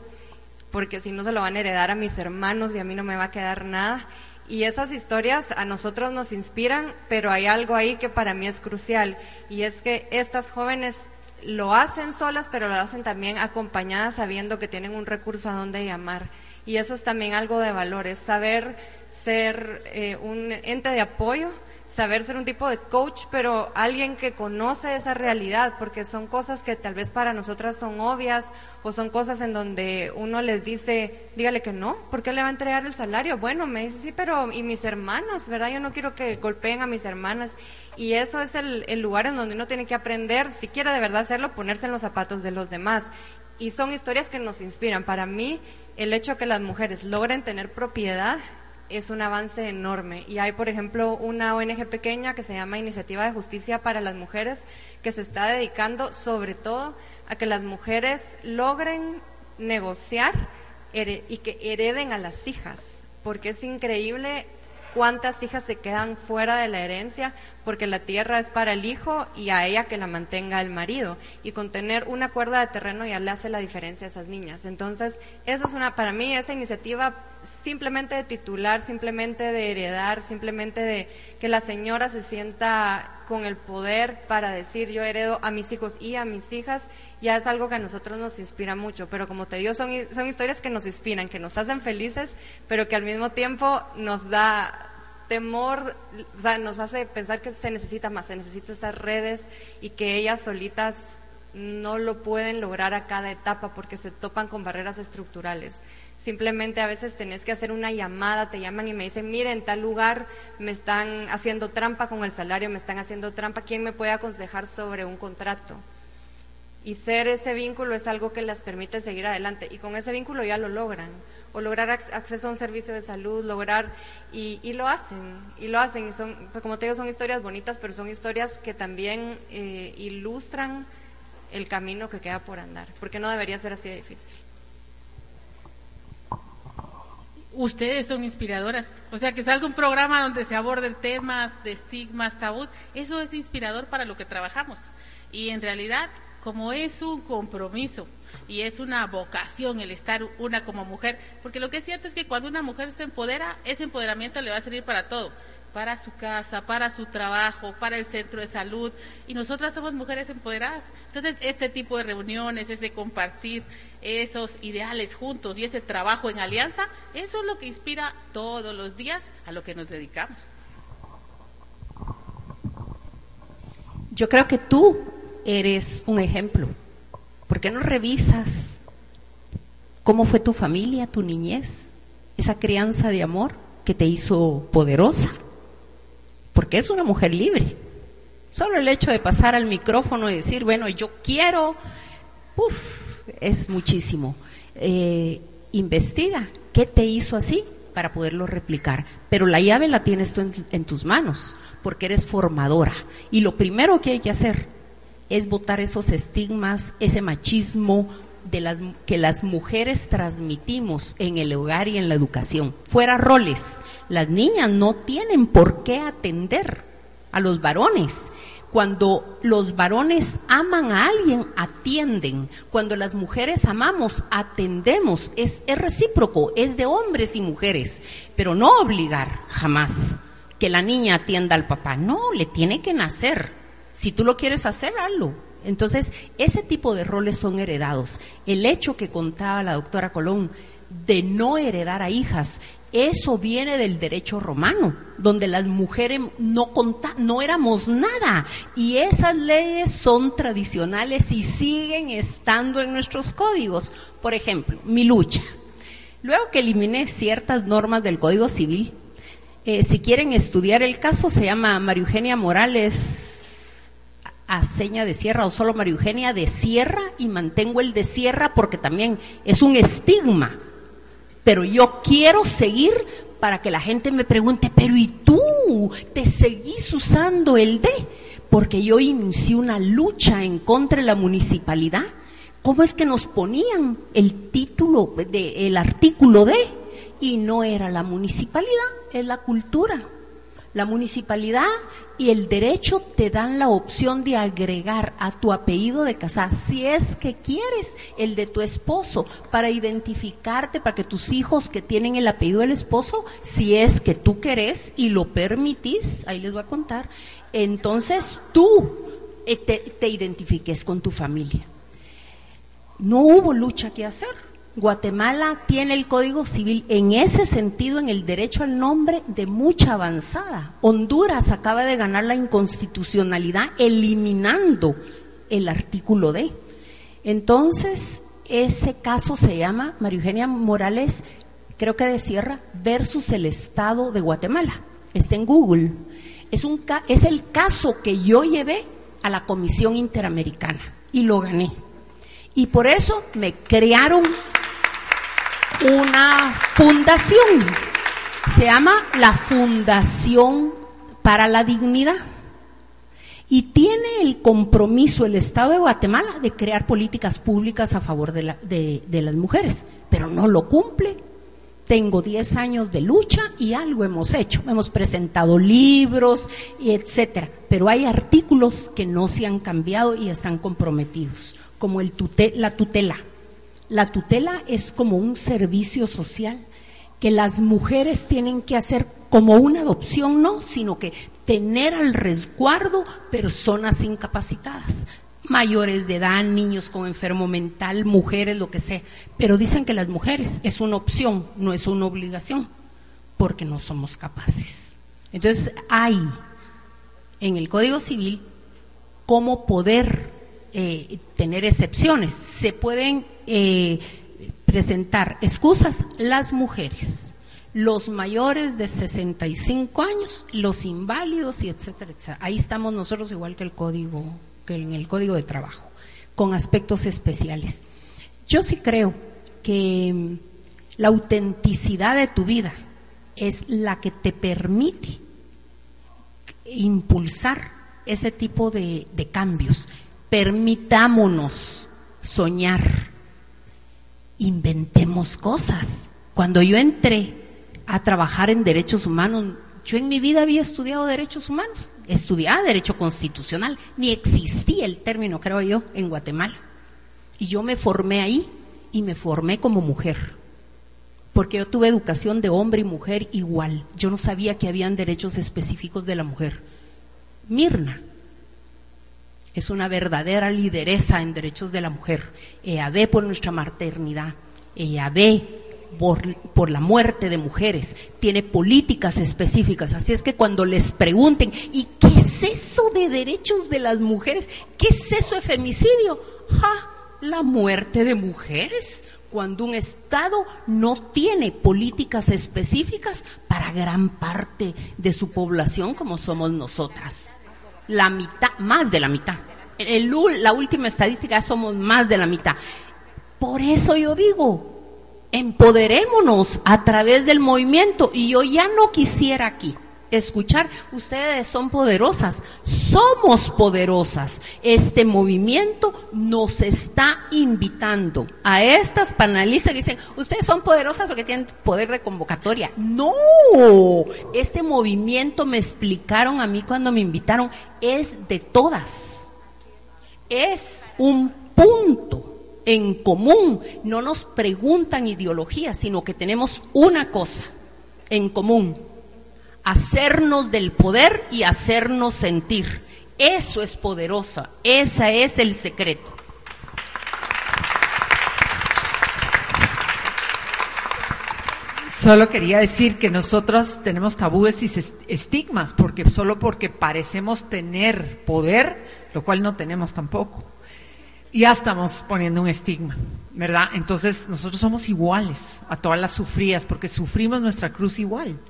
porque si no se lo van a heredar a mis hermanos y a mí no me va a quedar nada. Y esas historias a nosotros nos inspiran, pero hay algo ahí que para mí es crucial, y es que estas jóvenes lo hacen solas, pero lo hacen también acompañadas sabiendo que tienen un recurso a donde llamar. Y eso es también algo de valores, saber ser eh, un ente de apoyo, saber ser un tipo de coach, pero alguien que conoce esa realidad, porque son cosas que tal vez para nosotras son obvias o son cosas en donde uno les dice, dígale que no, ¿por qué le va a entregar el salario? Bueno, me dice, sí, pero ¿y mis hermanos? ¿Verdad? Yo no quiero que golpeen a mis hermanas. Y eso es el, el lugar en donde uno tiene que aprender, si quiere de verdad hacerlo, ponerse en los zapatos de los demás. Y son historias que nos inspiran. Para mí, el hecho que las mujeres logren tener propiedad es un avance enorme. Y hay, por ejemplo, una ONG pequeña que se llama Iniciativa de Justicia para las Mujeres, que se está dedicando sobre todo a que las mujeres logren negociar y que hereden a las hijas, porque es increíble cuántas hijas se quedan fuera de la herencia porque la tierra es para el hijo y a ella que la mantenga el marido. Y con tener una cuerda de terreno ya le hace la diferencia a esas niñas. Entonces, eso es una, para mí, esa iniciativa simplemente de titular, simplemente de heredar, simplemente de que la señora se sienta con el poder para decir yo heredo a mis hijos y a mis hijas, ya es algo que a nosotros nos inspira mucho. Pero como te digo, son, son historias que nos inspiran, que nos hacen felices, pero que al mismo tiempo nos da temor, o sea, nos hace pensar que se necesita más, se necesitan esas redes y que ellas solitas no lo pueden lograr a cada etapa porque se topan con barreras estructurales. Simplemente a veces tenés que hacer una llamada, te llaman y me dicen, mire, en tal lugar me están haciendo trampa con el salario, me están haciendo trampa, ¿quién me puede aconsejar sobre un contrato? Y ser ese vínculo es algo que les permite seguir adelante y con ese vínculo ya lo logran o lograr acceso a un servicio de salud, lograr, y, lo hacen, y lo hacen, y son, pues, como te digo, son historias bonitas, pero son historias que también eh, ilustran el camino que queda por andar, porque no debería ser así de difícil. Ustedes son inspiradoras, o sea, que salga un programa donde se aborden temas de estigmas, tabú, eso es inspirador para lo que trabajamos. Y en realidad, como es un compromiso, y es una vocación el estar una como mujer, porque lo que es cierto es que cuando una mujer se empodera, ese empoderamiento le va a servir para todo, para su casa, para su trabajo, para el centro de salud, y nosotras somos mujeres empoderadas. Entonces, este tipo de reuniones, ese compartir esos ideales juntos y ese trabajo en alianza, eso es lo que inspira todos los días a lo que nos dedicamos. Yo creo que tú eres un ejemplo ¿Por qué no revisas cómo fue tu familia, tu niñez, esa crianza de amor que te hizo poderosa? Porque es una mujer libre. Solo el hecho de pasar al micrófono y decir, bueno, yo quiero, uf, es muchísimo. Eh, investiga qué te hizo así para poderlo replicar. Pero la llave la tienes tú en, en tus manos, porque eres formadora. Y lo primero que hay que hacer es botar esos estigmas, ese machismo de las, que las mujeres transmitimos en el hogar y en la educación. Fuera roles. Las niñas no tienen por qué atender a los varones. Cuando los varones aman a alguien, atienden. Cuando las mujeres amamos, atendemos. Es, es recíproco, es de hombres y mujeres. Pero no obligar jamás que la niña atienda al papá. No, le tiene que nacer. Si tú lo quieres hacer, hazlo. Entonces, ese tipo de roles son heredados. El hecho que contaba la doctora Colón de no heredar a hijas, eso viene del derecho romano, donde las mujeres no, no éramos nada. Y esas leyes son tradicionales y siguen estando en nuestros códigos. Por ejemplo, mi lucha. Luego que eliminé ciertas normas del Código Civil, eh, si quieren estudiar el caso, se llama María Eugenia Morales a seña de sierra o solo María Eugenia de sierra y mantengo el de sierra porque también es un estigma. Pero yo quiero seguir para que la gente me pregunte, pero ¿y tú te seguís usando el D? Porque yo inicié una lucha en contra de la municipalidad. ¿Cómo es que nos ponían el título del artículo D? Y no era la municipalidad, es la cultura. La municipalidad y el derecho te dan la opción de agregar a tu apellido de casa, si es que quieres, el de tu esposo, para identificarte, para que tus hijos que tienen el apellido del esposo, si es que tú querés y lo permitís, ahí les voy a contar, entonces tú eh, te, te identifiques con tu familia. No hubo lucha que hacer Guatemala tiene el Código Civil en ese sentido, en el derecho al nombre, de mucha avanzada. Honduras acaba de ganar la inconstitucionalidad eliminando el artículo D. Entonces, ese caso se llama María Eugenia Morales, creo que de Sierra, versus el Estado de Guatemala. Está en Google. Es, un, es el caso que yo llevé a la Comisión Interamericana y lo gané. Y por eso me crearon una fundación Se llama la Fundación para la Dignidad. Y tiene el compromiso el Estado de Guatemala de crear políticas públicas a favor de, la- de- de las mujeres, pero no lo cumple. Tengo 10 años de lucha y algo hemos hecho. Hemos presentado libros, etcétera, pero hay artículos que no se han cambiado y están comprometidos, como el tute- la tutela. La tutela es como un servicio social que las mujeres tienen que hacer como una adopción, no, sino que tener al resguardo personas incapacitadas, mayores de edad, niños con enfermo mental, mujeres, lo que sea. Pero dicen que las mujeres es una opción, no es una obligación, porque no somos capaces. Entonces hay en el Código Civil cómo poder eh, tener excepciones. Se pueden eh, presentar excusas las mujeres, los mayores de 65 años, los inválidos y etcétera, etcétera. Ahí estamos nosotros igual que el código, que en el código de trabajo, con aspectos especiales. Yo sí creo que mm, la autenticidad de tu vida es la que te permite impulsar ese tipo de, de cambios. Permitámonos soñar, inventemos cosas. Cuando yo entré a trabajar en derechos humanos, yo en mi vida había estudiado derechos humanos, estudiaba derecho constitucional, ni existía el término, creo yo, en Guatemala. Y yo me formé ahí y me formé como mujer porque yo tuve educación de hombre y mujer igual. Yo no sabía que habían derechos específicos de la mujer. Mirna es una verdadera lideresa en derechos de la mujer. EAB por nuestra maternidad, EAB por, por la muerte de mujeres, tiene políticas específicas. Así es que cuando les pregunten, ¿y qué es eso de derechos de las mujeres? ¿Qué es eso de femicidio? ¡Ja! La muerte de mujeres cuando un Estado no tiene políticas específicas para gran parte de su población como somos nosotras. La mitad, más de la mitad. El la última estadística somos más de la mitad. Por eso yo digo, empoderémonos a través del movimiento y yo ya no quisiera aquí escuchar, ustedes son poderosas, somos poderosas. Este movimiento nos está invitando a estas panelistas que dicen, ustedes son poderosas porque tienen poder de convocatoria. No, este movimiento me explicaron a mí cuando me invitaron, es de todas. Es un punto en común. No nos preguntan ideología, sino que tenemos una cosa en común hacernos del poder y hacernos sentir. Eso es poderosa, ese es el secreto. Solo quería decir que nosotros tenemos tabúes y estigmas, porque solo porque parecemos tener poder, lo cual no tenemos tampoco. Ya estamos poniendo un estigma, ¿verdad? Entonces nosotros somos iguales a todas las sufridas, porque sufrimos nuestra cruz igual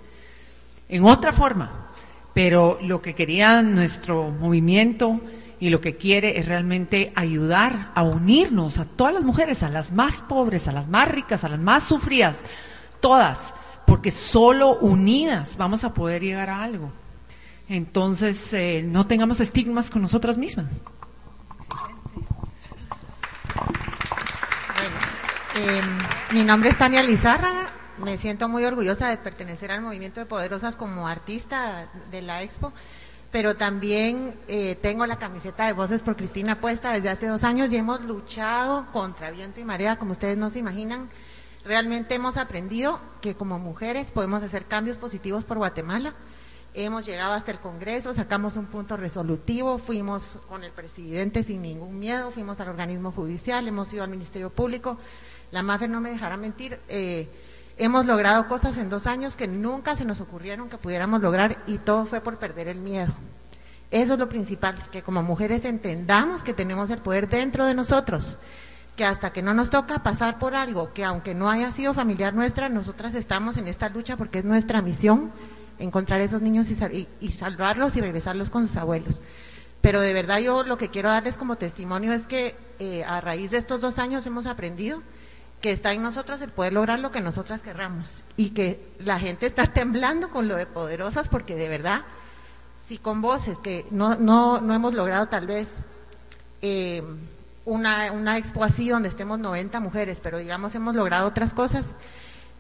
en otra forma. Pero lo que quería nuestro movimiento y lo que quiere es realmente ayudar a unirnos a todas las mujeres, a las más pobres, a las más ricas, a las más sufridas, todas, porque solo unidas vamos a poder llegar a algo. Entonces, eh, no tengamos estigmas con nosotras mismas. Eh, mi nombre es Tania Lizárraga. Me siento muy orgullosa de pertenecer al movimiento de Poderosas como artista de la Expo, pero también eh, tengo la camiseta de Voces por Cristina puesta desde hace dos años y hemos luchado contra viento y marea, como ustedes no se imaginan. Realmente hemos aprendido que como mujeres podemos hacer cambios positivos por Guatemala. Hemos llegado hasta el Congreso, sacamos un punto resolutivo, fuimos con el presidente sin ningún miedo, fuimos al organismo judicial, hemos ido al Ministerio Público. La MAFE no me dejará mentir. eh, hemos logrado cosas en dos años que nunca se nos ocurrieron que pudiéramos lograr y todo fue por perder el miedo. Eso es lo principal, que como mujeres entendamos que tenemos el poder dentro de nosotros, que hasta que no nos toca pasar por algo que aunque no haya sido familiar nuestra, nosotras estamos en esta lucha porque es nuestra misión encontrar esos niños y, sal- salvarlos y regresarlos con sus abuelos. Pero de verdad yo lo que quiero darles como testimonio es que eh, a raíz de estos dos años hemos aprendido que está en nosotros el poder lograr lo que nosotras querramos y que la gente está temblando con lo de poderosas porque de verdad, si con voces que no, no, no hemos logrado tal vez eh, una, una expo así donde estemos 90 mujeres, pero digamos hemos logrado otras cosas,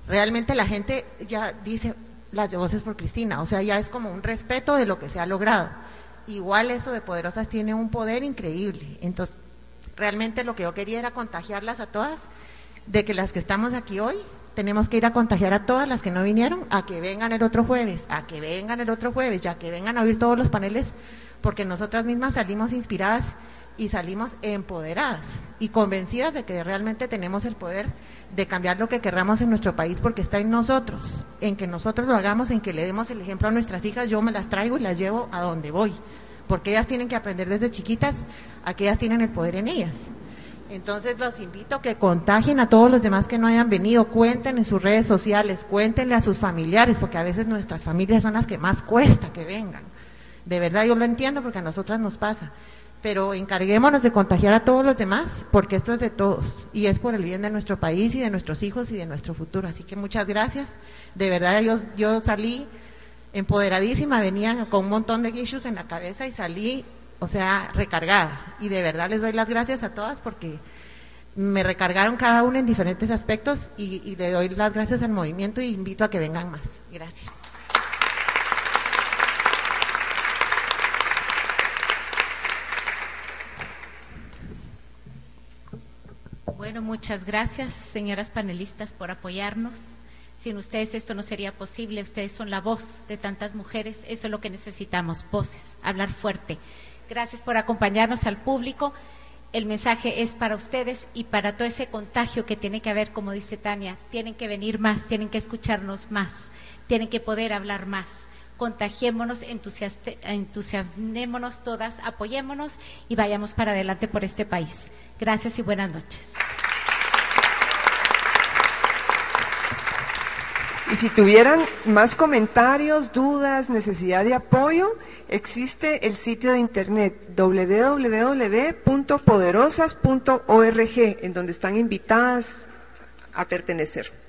realmente la gente ya dice las de voces por Cristina, o sea, ya es como un respeto de lo que se ha logrado. Igual eso de poderosas tiene un poder increíble. Entonces, realmente lo que yo quería era contagiarlas a todas de que las que estamos aquí hoy tenemos que ir a contagiar a todas las que no vinieron a que vengan el otro jueves, a que vengan el otro jueves, ya que vengan a oír todos los paneles, porque nosotras mismas salimos inspiradas y salimos empoderadas y convencidas de que realmente tenemos el poder de cambiar lo que querramos en nuestro país porque está en nosotros, en que nosotros lo hagamos, en que le demos el ejemplo a nuestras hijas, yo me las traigo y las llevo a donde voy, porque ellas tienen que aprender desde chiquitas a que ellas tienen el poder en ellas. Entonces los invito a que contagien a todos los demás que no hayan venido, cuenten en sus redes sociales, cuéntenle a sus familiares, porque a veces nuestras familias son las que más cuesta que vengan. De verdad yo lo entiendo porque a nosotras nos pasa. Pero encarguémonos de contagiar a todos los demás, porque esto es de todos y es por el bien de nuestro país y de nuestros hijos y de nuestro futuro. Así que muchas gracias. De verdad yo, yo salí empoderadísima, venía con un montón de issues en la cabeza y salí o sea, recargada. Y de verdad les doy las gracias a todas porque me recargaron cada una en diferentes aspectos y, le doy las gracias al movimiento y invito a que vengan más. Gracias. Bueno, muchas gracias, señoras panelistas, por apoyarnos. Sin ustedes esto no sería posible. Ustedes son la voz de tantas mujeres. Eso es lo que necesitamos, voces, hablar fuerte. Gracias por acompañarnos al público. El mensaje es para ustedes y para todo ese contagio que tiene que haber, como dice Tania. Tienen que venir más, tienen que escucharnos más, tienen que poder hablar más. Contagiémonos, entusiasmémonos todas, apoyémonos y vayamos para adelante por este país. Gracias y buenas noches. Y si tuvieran más comentarios, dudas, necesidad de apoyo, existe el sitio de internet www.poderosas.org, en donde están invitadas a pertenecer.